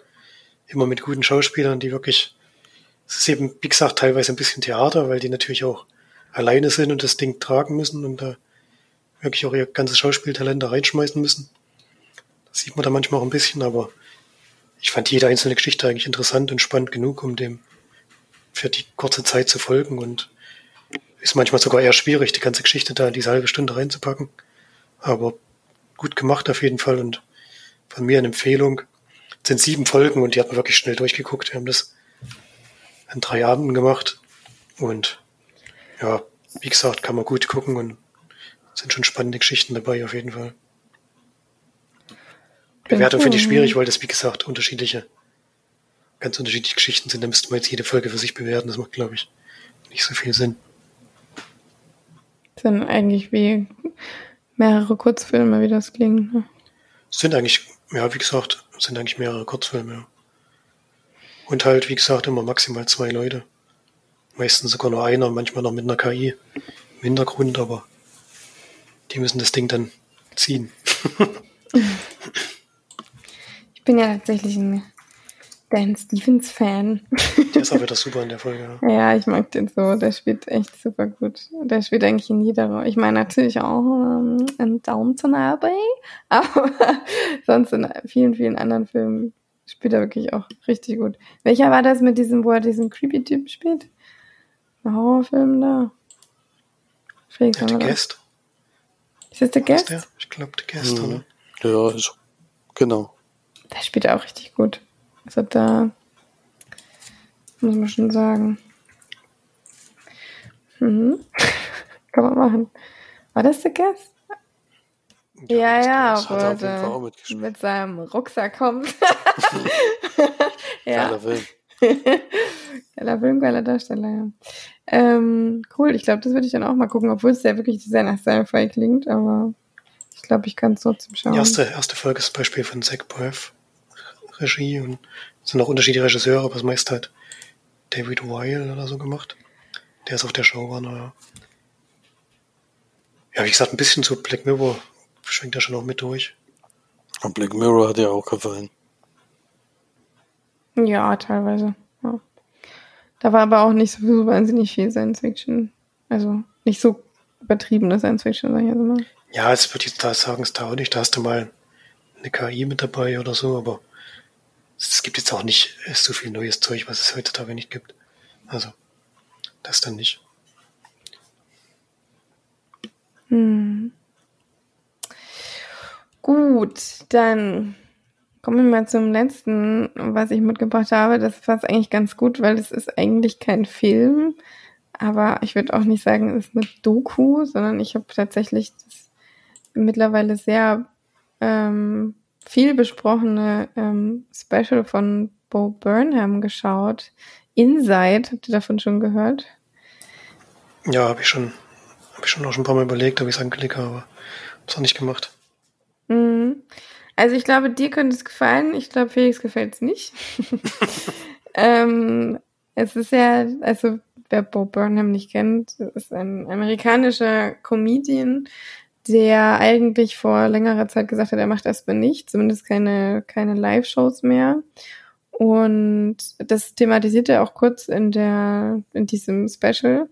immer mit guten Schauspielern, die wirklich, es ist eben, wie gesagt, teilweise ein bisschen Theater, weil die natürlich auch alleine sind und das Ding tragen müssen und da wirklich auch ihr ganzes Schauspieltalent da reinschmeißen müssen. Das sieht man da manchmal auch ein bisschen, aber ich fand jede einzelne Geschichte eigentlich interessant und spannend genug, um dem für die kurze Zeit zu folgen und ist manchmal sogar eher schwierig, die ganze Geschichte da in diese halbe Stunde reinzupacken. Aber gut gemacht auf jeden Fall und von mir eine Empfehlung. Es sind sieben Folgen und die hat man wirklich schnell durchgeguckt. Wir haben das in drei Abenden gemacht und ja, wie gesagt, kann man gut gucken und sind schon spannende Geschichten dabei auf jeden Fall. Bewertung finde ich schwierig, weil das, wie gesagt, unterschiedliche, ganz unterschiedliche Geschichten sind. Da müsste man jetzt jede Folge für sich bewerten. Das macht, glaube ich, nicht so viel Sinn. Sind eigentlich wie mehrere Kurzfilme, wie das klingt. Ne? Sind eigentlich, ja, wie gesagt, sind eigentlich mehrere Kurzfilme. Ja. Und halt, wie gesagt, immer maximal zwei Leute. Meistens sogar nur einer, manchmal noch mit einer KI im Hintergrund, aber die müssen das Ding dann ziehen. ich bin ja tatsächlich ein Dan Stevens Fan. Der ist auch wieder super in der Folge. Ja. ja, ich mag den so. Der spielt echt super gut. Der spielt eigentlich in jeder Rolle. Ich meine natürlich auch ähm, in Downton Abbey, aber sonst in vielen, vielen anderen Filmen spielt er wirklich auch richtig gut. Welcher war das mit diesem, wo er diesen creepy Typ spielt? Ein Horrorfilm da? Felix, ja, der Guest. Ist das der Guest? Der? Ich glaube, der Guest, mhm. oder? Ja, ist, genau. Der spielt auch richtig gut. Also da muss man schon sagen. Mhm. Kann man machen. War das der Guest? Ja, ja, ja aber mit seinem Rucksack kommt. ja. Geiler Film. geiler Film, geiler Darsteller, ja. Ähm, cool, ich glaube, das würde ich dann auch mal gucken, obwohl es ja wirklich sehr nach Sci-Fi klingt, aber ich glaube, ich kann es trotzdem schauen. Die erste, erste Folge ist zum Beispiel von Zach Braff, Regie und es sind auch unterschiedliche Regisseure, aber das meiste hat David Weil oder so gemacht. Der ist auf der Showrunner, ja. Ja, wie gesagt, ein bisschen zu Black Mirror schwingt er schon auch mit durch. Und Black Mirror hat ja auch gefallen. Ja, teilweise. Ja. Da war aber auch nicht so wahnsinnig viel Science Fiction. Also nicht so übertriebene Science Fiction, sag ich jetzt mal. Ja, es würde ich da sagen, es da auch nicht. Da hast du mal eine KI mit dabei oder so, aber es gibt jetzt auch nicht so viel neues Zeug, was es heutzutage nicht gibt. Also, das dann nicht. Hm. Gut, dann kommen wir mal zum letzten, was ich mitgebracht habe. Das passt eigentlich ganz gut, weil es ist eigentlich kein Film, aber ich würde auch nicht sagen, es ist eine Doku, sondern ich habe tatsächlich das mittlerweile sehr ähm, viel besprochene ähm, Special von Bo Burnham geschaut. Inside, habt ihr davon schon gehört? Ja, habe ich schon, habe ich schon auch schon ein paar Mal überlegt, ob ich es anklicke, aber hab's auch nicht gemacht. Mhm. Also ich glaube, dir könnte es gefallen. Ich glaube, Felix gefällt es nicht. ähm, es ist ja, also wer Bo Burnham nicht kennt, ist ein amerikanischer Comedian, der eigentlich vor längerer Zeit gesagt hat, er macht erstmal nicht, zumindest keine, keine Live-Shows mehr. Und das thematisiert er auch kurz in der, in diesem Special,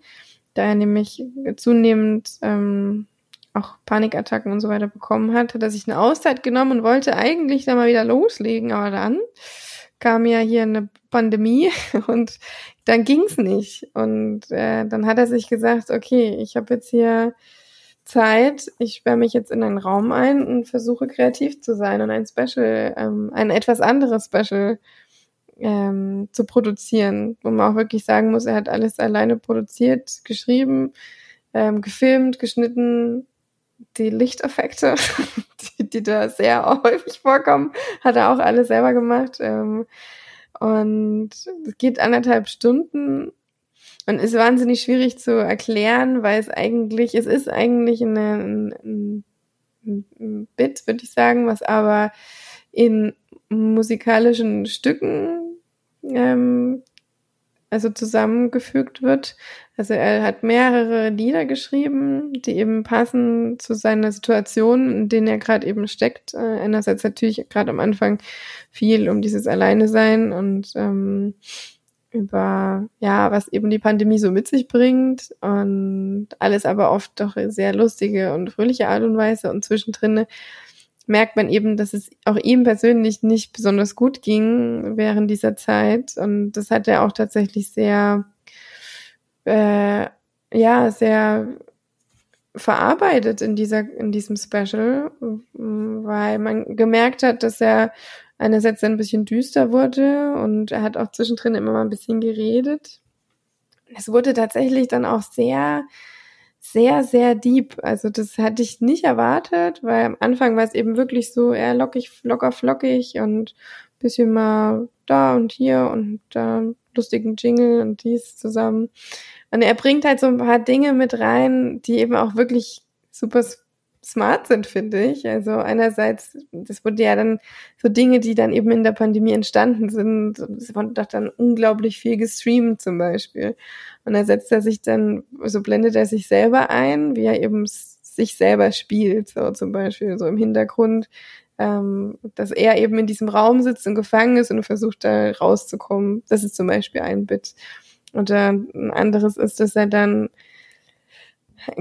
da er nämlich zunehmend ähm, auch Panikattacken und so weiter bekommen hat, hat er sich eine Auszeit genommen und wollte eigentlich da mal wieder loslegen, aber dann kam ja hier eine Pandemie und dann ging's nicht. Und äh, dann hat er sich gesagt, okay, ich habe jetzt hier Zeit, ich sperre mich jetzt in einen Raum ein und versuche kreativ zu sein und ein Special, ähm, ein etwas anderes Special ähm, zu produzieren, wo man auch wirklich sagen muss, er hat alles alleine produziert, geschrieben, ähm, gefilmt, geschnitten. Die Lichteffekte, die, die da sehr häufig vorkommen, hat er auch alles selber gemacht. Ähm, und es geht anderthalb Stunden und ist wahnsinnig schwierig zu erklären, weil es eigentlich, es ist eigentlich eine, ein, ein Bit, würde ich sagen, was aber in musikalischen Stücken ähm, also zusammengefügt wird. Also er hat mehrere Lieder geschrieben, die eben passen zu seiner Situation, in denen er gerade eben steckt. Äh, einerseits natürlich gerade am Anfang viel um dieses Alleine sein und ähm, über ja, was eben die Pandemie so mit sich bringt und alles aber oft doch sehr lustige und fröhliche Art und Weise und zwischendrin merkt man eben, dass es auch ihm persönlich nicht besonders gut ging während dieser Zeit. Und das hat er auch tatsächlich sehr, äh, ja, sehr verarbeitet in dieser, in diesem Special, weil man gemerkt hat, dass er einerseits ein bisschen düster wurde und er hat auch zwischendrin immer mal ein bisschen geredet. Es wurde tatsächlich dann auch sehr, sehr, sehr deep. Also das hatte ich nicht erwartet, weil am Anfang war es eben wirklich so eher lockig, locker, flockig und bisschen mal da und hier und da lustigen Jingle und dies zusammen. Und er bringt halt so ein paar Dinge mit rein, die eben auch wirklich super smart sind, finde ich. Also einerseits, das wurde ja dann so Dinge, die dann eben in der Pandemie entstanden sind. Es wurde doch dann unglaublich viel gestreamt zum Beispiel. Und da setzt er sich dann, so blendet er sich selber ein, wie er eben sich selber spielt, so zum Beispiel so im Hintergrund, ähm, dass er eben in diesem Raum sitzt und gefangen ist und versucht da rauszukommen. Das ist zum Beispiel ein Bit. Oder ein anderes ist, dass er dann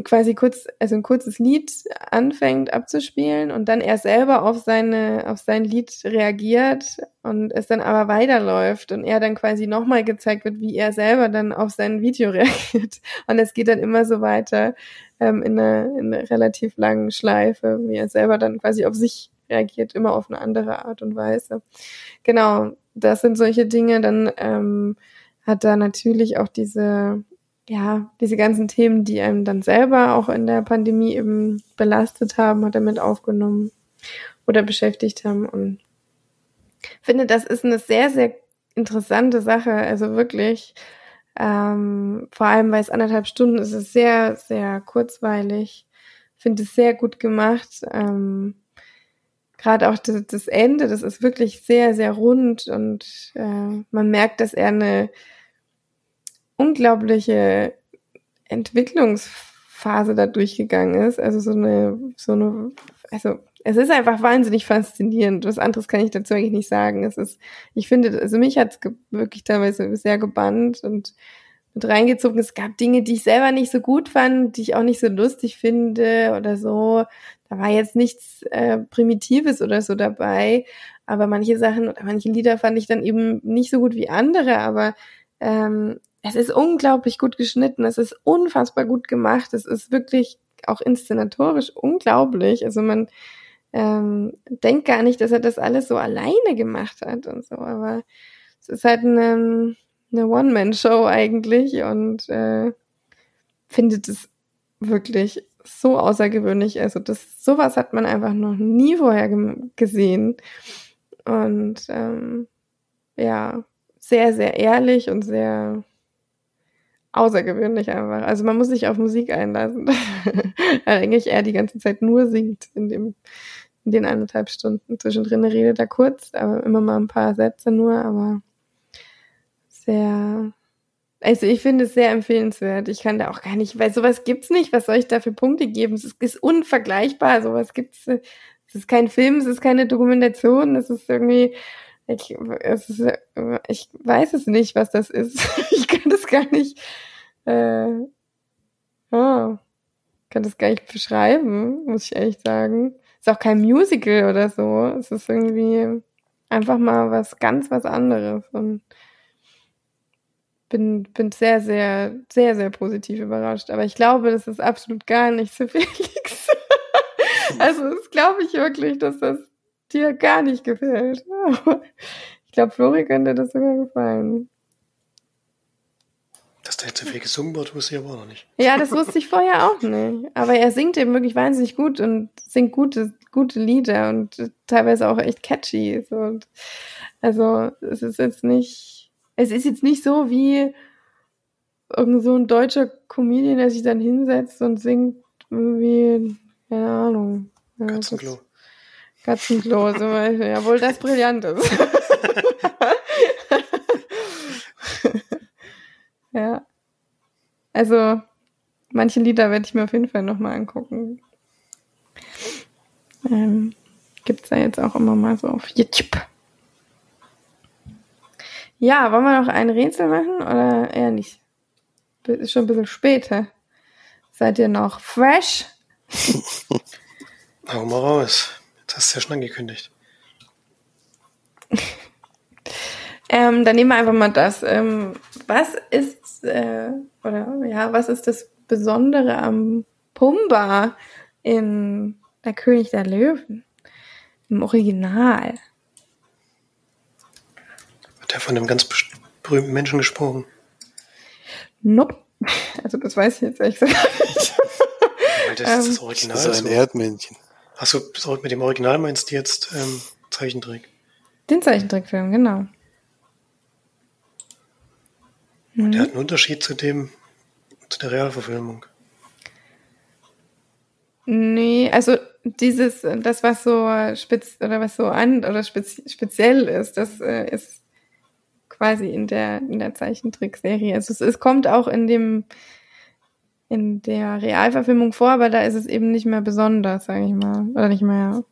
quasi kurz, also ein kurzes Lied anfängt abzuspielen und dann er selber auf seine, auf sein Lied reagiert und es dann aber weiterläuft und er dann quasi nochmal gezeigt wird, wie er selber dann auf sein Video reagiert. Und es geht dann immer so weiter ähm, in, einer, in einer relativ langen Schleife, wie er selber dann quasi auf sich reagiert, immer auf eine andere Art und Weise. Genau, das sind solche Dinge. Dann ähm, hat er natürlich auch diese ja, diese ganzen Themen, die einem dann selber auch in der Pandemie eben belastet haben, hat er mit aufgenommen oder beschäftigt haben und finde, das ist eine sehr, sehr interessante Sache. Also wirklich, ähm, vor allem, weil es anderthalb Stunden ist, ist es sehr, sehr kurzweilig. Finde es sehr gut gemacht. Ähm, Gerade auch das, Ende, das ist wirklich sehr, sehr rund und äh, man merkt, dass er eine unglaubliche Entwicklungsphase da durchgegangen ist. Also so eine, so eine, also es ist einfach wahnsinnig faszinierend. Was anderes kann ich dazu eigentlich nicht sagen. Es ist, ich finde, also mich hat es wirklich teilweise sehr gebannt und mit reingezogen. Es gab Dinge, die ich selber nicht so gut fand, die ich auch nicht so lustig finde oder so. Da war jetzt nichts äh, Primitives oder so dabei. Aber manche Sachen oder manche Lieder fand ich dann eben nicht so gut wie andere. Aber ähm, es ist unglaublich gut geschnitten, es ist unfassbar gut gemacht, es ist wirklich auch inszenatorisch unglaublich. Also man ähm, denkt gar nicht, dass er das alles so alleine gemacht hat und so, aber es ist halt eine, eine One-Man-Show eigentlich und äh, findet es wirklich so außergewöhnlich. Also das sowas hat man einfach noch nie vorher gesehen und ähm, ja sehr sehr ehrlich und sehr außergewöhnlich einfach. Also man muss sich auf Musik einlassen. Weil eigentlich er die ganze Zeit nur singt in dem in den eineinhalb Stunden. Zwischendrin redet er kurz, aber immer mal ein paar Sätze nur, aber sehr also ich finde es sehr empfehlenswert. Ich kann da auch gar nicht, weil sowas gibt's nicht. Was soll ich da für Punkte geben? Es ist, unvergleichbar. Sowas gibt's. Es ist kein Film, es ist keine Dokumentation. Es ist irgendwie, ich, es ist, ich weiß es nicht, was das ist. ich kann das gar nicht äh, oh, kann das gar nicht beschreiben, muss ich ehrlich sagen. Ist auch kein Musical oder so. Es ist irgendwie einfach mal was ganz was anderes und bin, bin sehr, sehr, sehr, sehr positiv überrascht. Aber ich glaube, das ist absolut gar nicht so Felix. also, das glaube ich wirklich, dass das dir gar nicht gefällt. ich glaube, Flori könnte das sogar gefallen. Das Dass der jetzt so viel gesungen wird, wusste ich aber auch noch nicht. Ja, das wusste ich vorher auch nicht. Aber er singt eben wirklich wahnsinnig gut und singt gute, gute Lieder und teilweise auch echt catchy. So. Also es ist jetzt nicht, es ist jetzt nicht so wie irgend so ein deutscher Comedian, der sich dann hinsetzt und singt irgendwie, keine Ahnung. Ja, Katzenklo. Katzenklo zum Beispiel. Jawohl, das brillant ist. ja. Also, manche Lieder werde ich mir auf jeden Fall nochmal angucken. Ähm, gibt's da jetzt auch immer mal so auf YouTube. Ja, wollen wir noch ein Rätsel machen oder eher nicht? Ist schon ein bisschen später. Seid ihr noch fresh? Hau mal raus. Hast du ja schon angekündigt. Ähm, dann nehmen wir einfach mal das. Ähm, was ist, äh, oder ja, was ist das Besondere am Pumba in Der König der Löwen? Im Original. Hat er von einem ganz berühmten Menschen gesprochen? Nope. Also das weiß ich jetzt ehrlich gesagt nicht. Weil das ist das Ähm, Original. Das ist ein so. Erdmännchen. Achso, mit dem Original meinst du jetzt ähm, Zeichentrick? Den Zeichentrickfilm, genau. Mhm. Der hat einen Unterschied zu dem, zu der Realverfilmung. Nee, also dieses, das was so spitz oder was so an oder spez, speziell ist, das äh, ist quasi in der in der Zeichentrickserie. Also es, es kommt auch in dem in der Realverfilmung vor, aber da ist es eben nicht mehr besonders, sage ich mal, oder nicht mehr.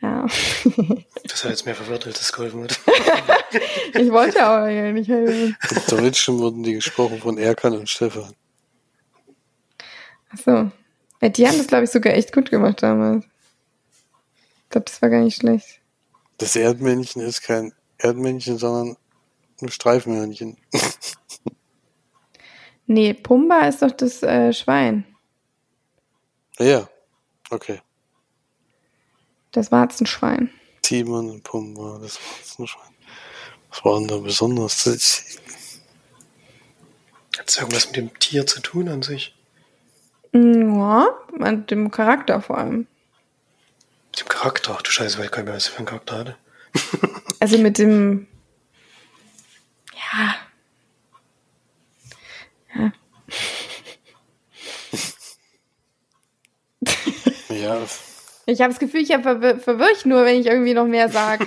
Ja, Das hat jetzt mehr verwirrt, als es geholfen hat. ich wollte aber ja nicht helfen. Im Deutschen wurden die gesprochen von Erkan und Stefan. Ach so, ja, die haben das glaube ich sogar echt gut gemacht damals. Ich glaube, das war gar nicht schlecht. Das Erdmännchen ist kein Erdmännchen, sondern ein Streifenhörnchen. Nee, Pumba ist doch das äh, Schwein, ja, okay. das Warzenschwein. Timon und Pumba, das war ein Schwein. Was war denn da besonders? Hat es irgendwas mit dem Tier zu tun an sich? Ja, an dem Charakter vor allem. Mit dem Charakter? Ach du Scheiße, weil ich gar nicht mehr, was er für einen Charakter hatte. Also mit dem. Ja. Ja, Ich habe das Gefühl, ich hab verwir verwirr ich nur, wenn ich irgendwie noch mehr sage.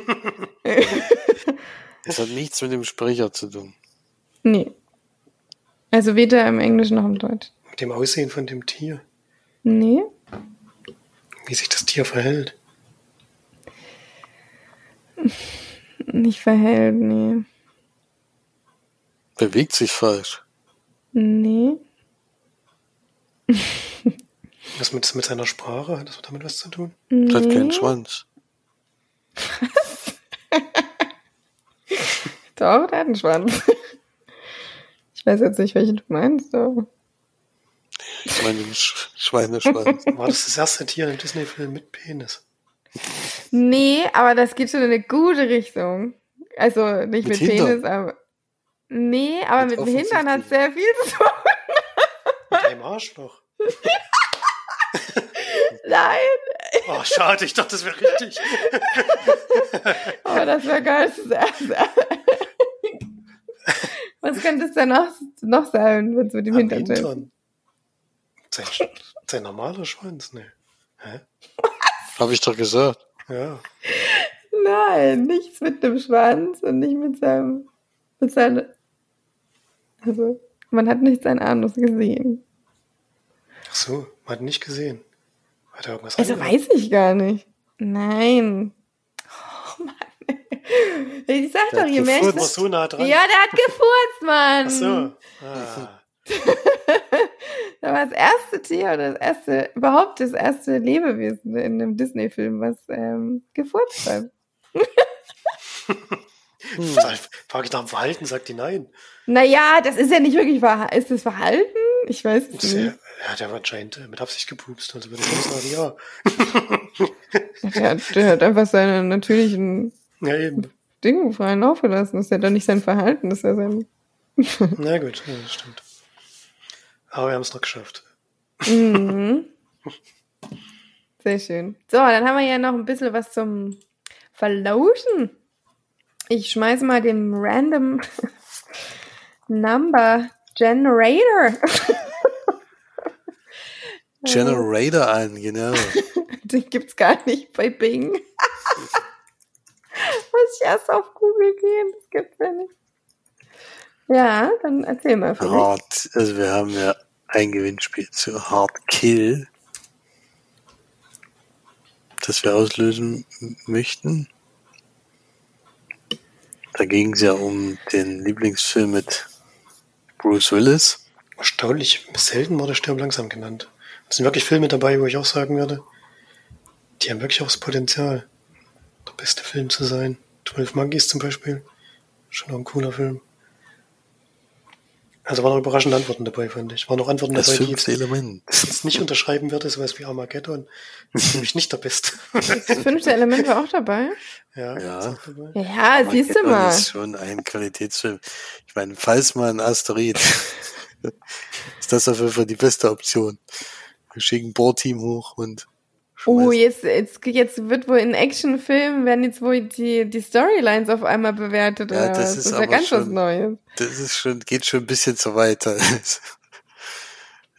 es hat nichts mit dem Sprecher zu tun. nee. Also weder im Englischen noch im Deutsch. Mit dem Aussehen von dem Tier. Nee. Wie sich das Tier verhält. Nicht verhält, nee. Bewegt sich falsch. Nee. Was mit, mit seiner Sprache? Hat das damit was zu tun? Das hat nee. keinen Schwanz. Doch, der hat einen Schwanz. Ich weiß jetzt nicht, welchen du meinst, aber. Ich meine den Sch Schweineschwanz. War das das erste Tier im Disney-Film mit Penis? Nee, aber das geht schon in eine gute Richtung. Also nicht Mit mit? Penis, aber. Nee, aber Mit mit, dem Hintern hat es sehr viel zu tun. Mit einem Arschloch. Nein, Oh, schade, ich dachte, das wäre richtig. aber das wäre geil. Das ist sehr- Was könnte es denn noch, noch sein, wenn es mit dem Am Hintern ist? Hintern. Sein, sein normaler Schwanz, ne? Hä? Habe ich doch gesagt. Ja. Nein, nichts mit dem Schwanz und nicht mit seinem. Mit seinem. Also, man hat nicht sein Anus gesehen. Ach so, hat nicht gesehen. Hat er irgendwas Also angehört? weiß ich gar nicht. Nein. Oh Mann. Ich sag Der doch, je mehr ich so nah dran. Ja, der hat gefurzt, Mann. Ach so. Ah. Das war das erste Tier oder das erste, überhaupt das erste Lebewesen in einem Disney-Film, was ähm, gefurzt hat. Hm. Frage ich nach dem Verhalten, sagt die nein. Naja, das ist ja nicht wirklich Verhalten. Ist das Verhalten? Ich weiß es Das ist ja, er hat ja anscheinend äh, mit Absicht gepupst, also würde ich sagen, ja. Der hat, der hat einfach seine natürlichen Ja, eben. Dinge freien Lauf gelassen. Das ist ja doch nicht sein Verhalten, das ist ja sein Na gut, ja, das stimmt. Aber wir haben es noch geschafft. Mhm. Sehr schön. So, dann haben wir ja noch ein bisschen was zum Verlauschen. Ich schmeiße mal den Random Number Generator. Generator ein, genau. Den gibt's gar nicht bei Bing. Muss ich erst auf Google gehen, das gibt's ja nicht. Ja, dann erzähl mal für mich. Hard, also wir haben ja ein Gewinnspiel zu Hard Kill, das wir auslösen möchten. Da ging es ja um den Lieblingsfilm mit Bruce Willis. Erstaunlich selten wurde Stirb langsam genannt. Es sind wirklich Filme dabei, wo ich auch sagen würde, die haben wirklich auch das Potenzial, der beste Film zu sein. 12 Monkeys zum Beispiel. Schon auch ein cooler Film. Also waren auch überraschende Antworten dabei, fand ich. Waren auch Antworten Das dabei, die ich fünfte Element. jetzt nicht unterschreiben würde, sowas wie Armageddon. Das ist nämlich nicht der beste. Das fünfte Element war auch dabei. ja, Ja. dabei. Ja, siehst du mal. ist schon ein Qualitätsfilm. Ich meine, falls mal ein Asteroid, ist das auf jeden Fall die beste Option. Wir schicken ein Bohrteam hoch und Oh, jetzt, jetzt, jetzt wird wohl in Actionfilmen werden jetzt wohl die, die Storylines auf einmal bewertet. Ja, oder das was? ist das ist ja ganz was schon- Neues. das ist schon, geht schon ein bisschen zu weit.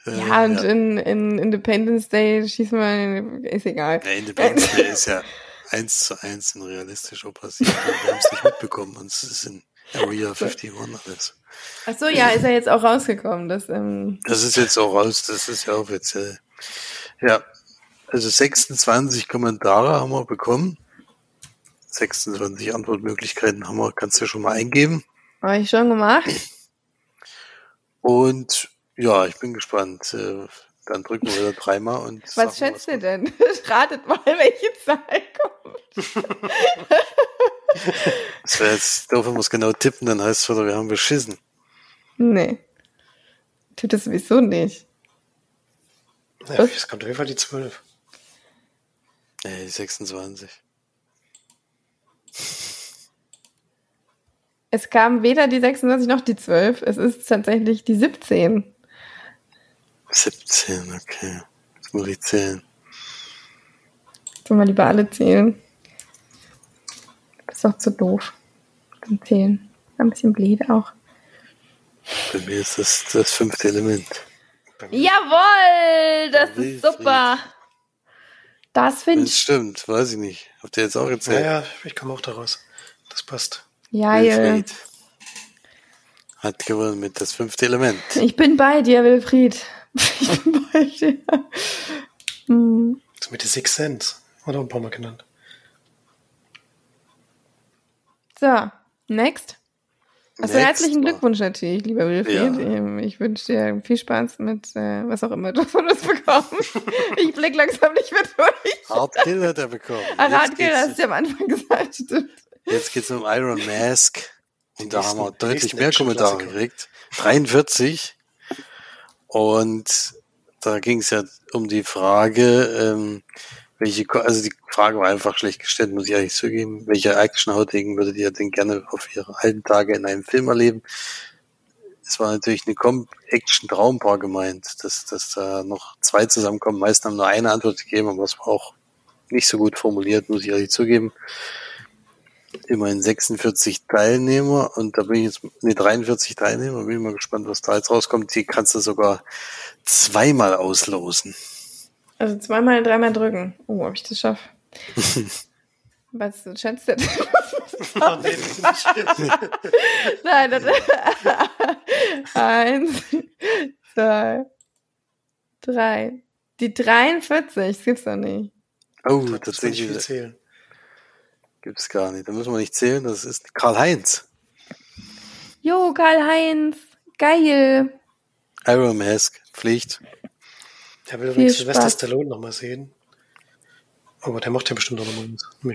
Äh, Ja, und In, in Independence Day schießt man, ist egal. Ja, Independence Day ist ja eins zu eins in realistisch auch passiert. Wir haben es nicht mitbekommen und es ist in Area 51 alles. Ach so, ja, ist ja jetzt auch rausgekommen. Das, ähm, Das ist jetzt auch raus, das ist ja offiziell. Ja, also 26 Kommentare haben wir bekommen. 26 Antwortmöglichkeiten haben wir, kannst du schon mal eingeben. habe ich schon gemacht. Und ja, ich bin gespannt. Äh, Dann drücken wir wieder dreimal und. Was schätzt ihr denn? Ratet mal, welche Zahl kommt. Das wäre jetzt doof, wenn wir es genau tippen, dann heißt es wieder, wir haben beschissen. Nee. Tut das sowieso nicht. Ja, es kommt auf jeden Fall die 12. Nee, 26. Es kam weder die 26 noch die 12. Es ist tatsächlich die 17. 17, okay. Jetzt muss ich zählen. Sollen wir lieber alle zählen? Du bist doch zu doof. Zum Zählen. Ein bisschen blöd auch. Bei mir ist das das fünfte Element. Jawohl! Das ist Wilfried. super. Das finde ich stimmt, weiß ich nicht. Habt ihr jetzt auch Ja, erzählt? ja, ich komme auch daraus. Das passt. geil. Wilfried hat gewonnen mit das fünfte Element. Ich bin bei dir, Wilfried. Ich bin bei dir. Hm. Das mit der Six Sense. Auch ein paar Mal genannt. So, next. Also herzlichen Glückwunsch natürlich, lieber Wilfried. Ja. Ähm, Ich wünsche dir viel Spaß mit äh, was auch immer du von uns bekommst. ich blick langsam nicht mehr durch. Hardkill hat er bekommen. Ah, geht's- hast du ja am Anfang gesagt. Stimmt. Jetzt geht's um Iron Mask. Und da haben wir deutlich mehr Kommentare gekriegt. 43. Und da ging es ja um die Frage, ähm, welche, also die Frage war einfach schlecht gestellt, muss ich ehrlich zugeben. Welche Actionhautigen würdet ihr denn gerne auf ihre alten Tage in einem Film erleben? Es war natürlich eine Com-Action-Traumpaar gemeint, dass, dass da noch zwei zusammenkommen. Meisten haben nur eine Antwort gegeben, aber es war auch nicht so gut formuliert, muss ich ehrlich zugeben immerhin 46 Teilnehmer und da bin ich jetzt, nee, 43 Teilnehmer, bin ich mal gespannt, was da jetzt rauskommt. Die kannst du sogar zweimal auslosen. Also zweimal, dreimal drücken. Oh, ob ich das schaffe. Was schätzt du? Ah, nee, das ist nicht. Nein, das Eins, zwei, drei. Die 43, das gibt's doch nicht. Oh, Das will ich tatsächlich viel zählen. gibt's gar nicht. Da müssen wir nicht zählen. Das ist Karl-Heinz. Jo, Karl-Heinz, geil. Iron Mask, Pflicht. Der will übrigens Sylvester. Stallone nochmal sehen. Aber der macht ja bestimmt auch nochmal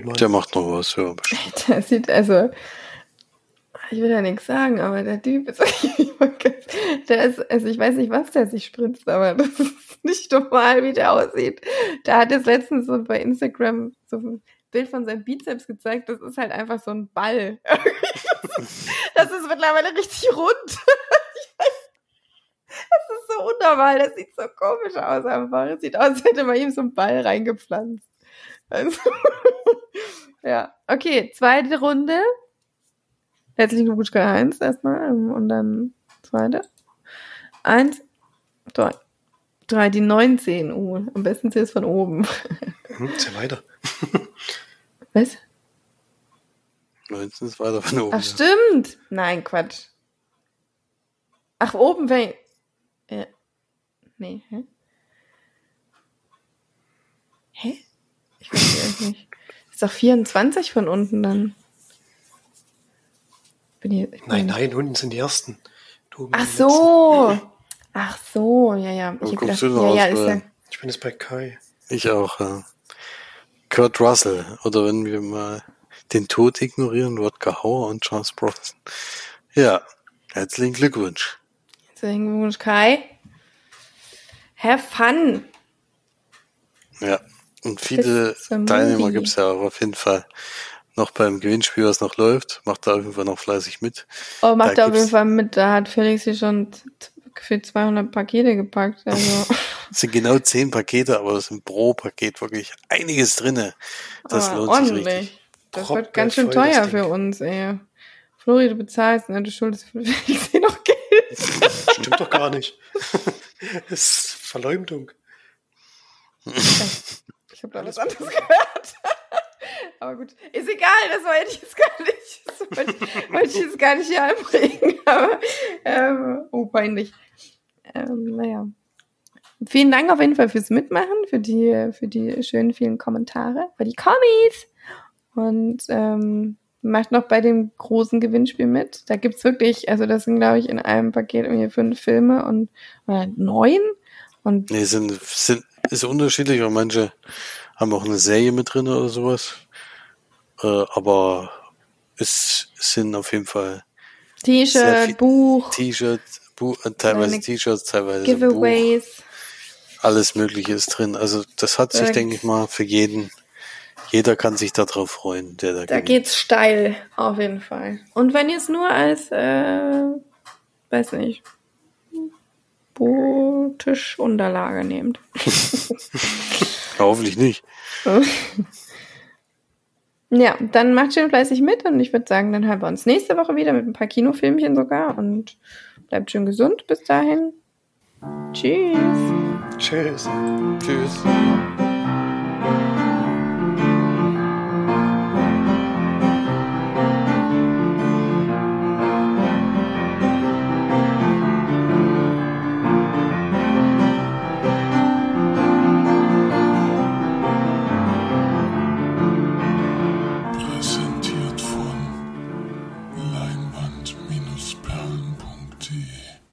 was. Der macht noch was, ja, bestimmt. Der sieht, also, ich will ja nichts sagen, aber der Typ ist, der ist, also ich weiß nicht, was der sich spritzt, aber das ist nicht normal, wie der aussieht. Der hat jetzt letztens so bei Instagram so Bild von seinem Bizeps gezeigt. Das ist halt einfach so ein Ball. das, ist, das ist mittlerweile richtig rund. So unnormal. Das sieht so komisch aus einfach. Es sieht aus, als hätte man ihm so einen Ball reingepflanzt. Also, ja. Okay, zweite Runde. Herzlichen Glückwunsch 1 erstmal und dann zweite. Eins, zwei, drei, die 19. Uh, am besten sie es von oben. Hm, sehr weiter. Was? 19 ist weiter von oben. Ach, stimmt. Nein, Quatsch. Ach, oben wäre. Nee, hä? Hä? Ich weiß nicht. Ist doch 24 von unten dann. Bin hier, ich bin Nein, nein, unten sind die ersten. Du Ach so. Ach so, ja, ja. Ich gedacht, ja, raus, ja, ist ja. Letzten. Ich bin jetzt bei Kai. Ich auch, ja. Kurt Russell. Oder wenn wir mal den Tod ignorieren, Rodger Hauer und Charles Bronson. Ja, herzlichen Glückwunsch. Herzlichen Glückwunsch, Kai. Have fun. Ja, und viele Teilnehmer Movie. gibt's ja auch auf jeden Fall noch beim Gewinnspiel, was noch läuft. Macht da auf jeden Fall noch fleißig mit. Oh, macht Da auf jeden Fall mit. Da hat Felix hier schon für 200 Pakete gepackt. Also, Es sind genau zehn Pakete, aber es sind pro Paket wirklich einiges drinne. Das aber lohnt Ah, ordentlich. sich richtig. Das Proppe wird ganz schön das teuer für uns, ey. Flori, du bezahlst, ne? Du schuldest für Felix hier noch Geld. Stimmt doch gar nicht. Verleumdung. Ich habe da was anderes gehört. Aber gut, ist egal, das wollte ich jetzt gar nicht. Das wollte, wollte ich jetzt gar nicht hier einbringen. Aber, ähm, oh, peinlich. Ähm, naja. Vielen Dank auf jeden Fall fürs Mitmachen, für die, für die schönen vielen Kommentare, für die Kommis. Und ähm, macht noch bei dem großen Gewinnspiel mit. Da gibt's wirklich, also das sind, glaube ich, in einem Paket irgendwie fünf Filme und oder neun. Und Nee, sind, sind, ist unterschiedlich, weil manche haben auch eine Serie mit drin oder sowas. Äh, aber es sind auf jeden Fall T-Shirt, Buch, T-Shirts, Bu- äh, teilweise T-Shirts, teilweise ein Buch. Giveaways. Alles Mögliche ist drin. Also das hat sich, denke ich mal, für jeden, jeder kann sich darauf freuen, der da, Da gewinnt. geht's steil, auf jeden Fall. Und wenn ihr es nur als, äh, weiß nicht, Bo-Tischunterlage nehmt. Hoffentlich nicht. Ja, dann macht schön fleißig mit und ich würde sagen, dann hören wir uns nächste Woche wieder mit ein paar Kinofilmchen sogar und bleibt schön gesund bis dahin. Tschüss. Tschüss. Tschüss.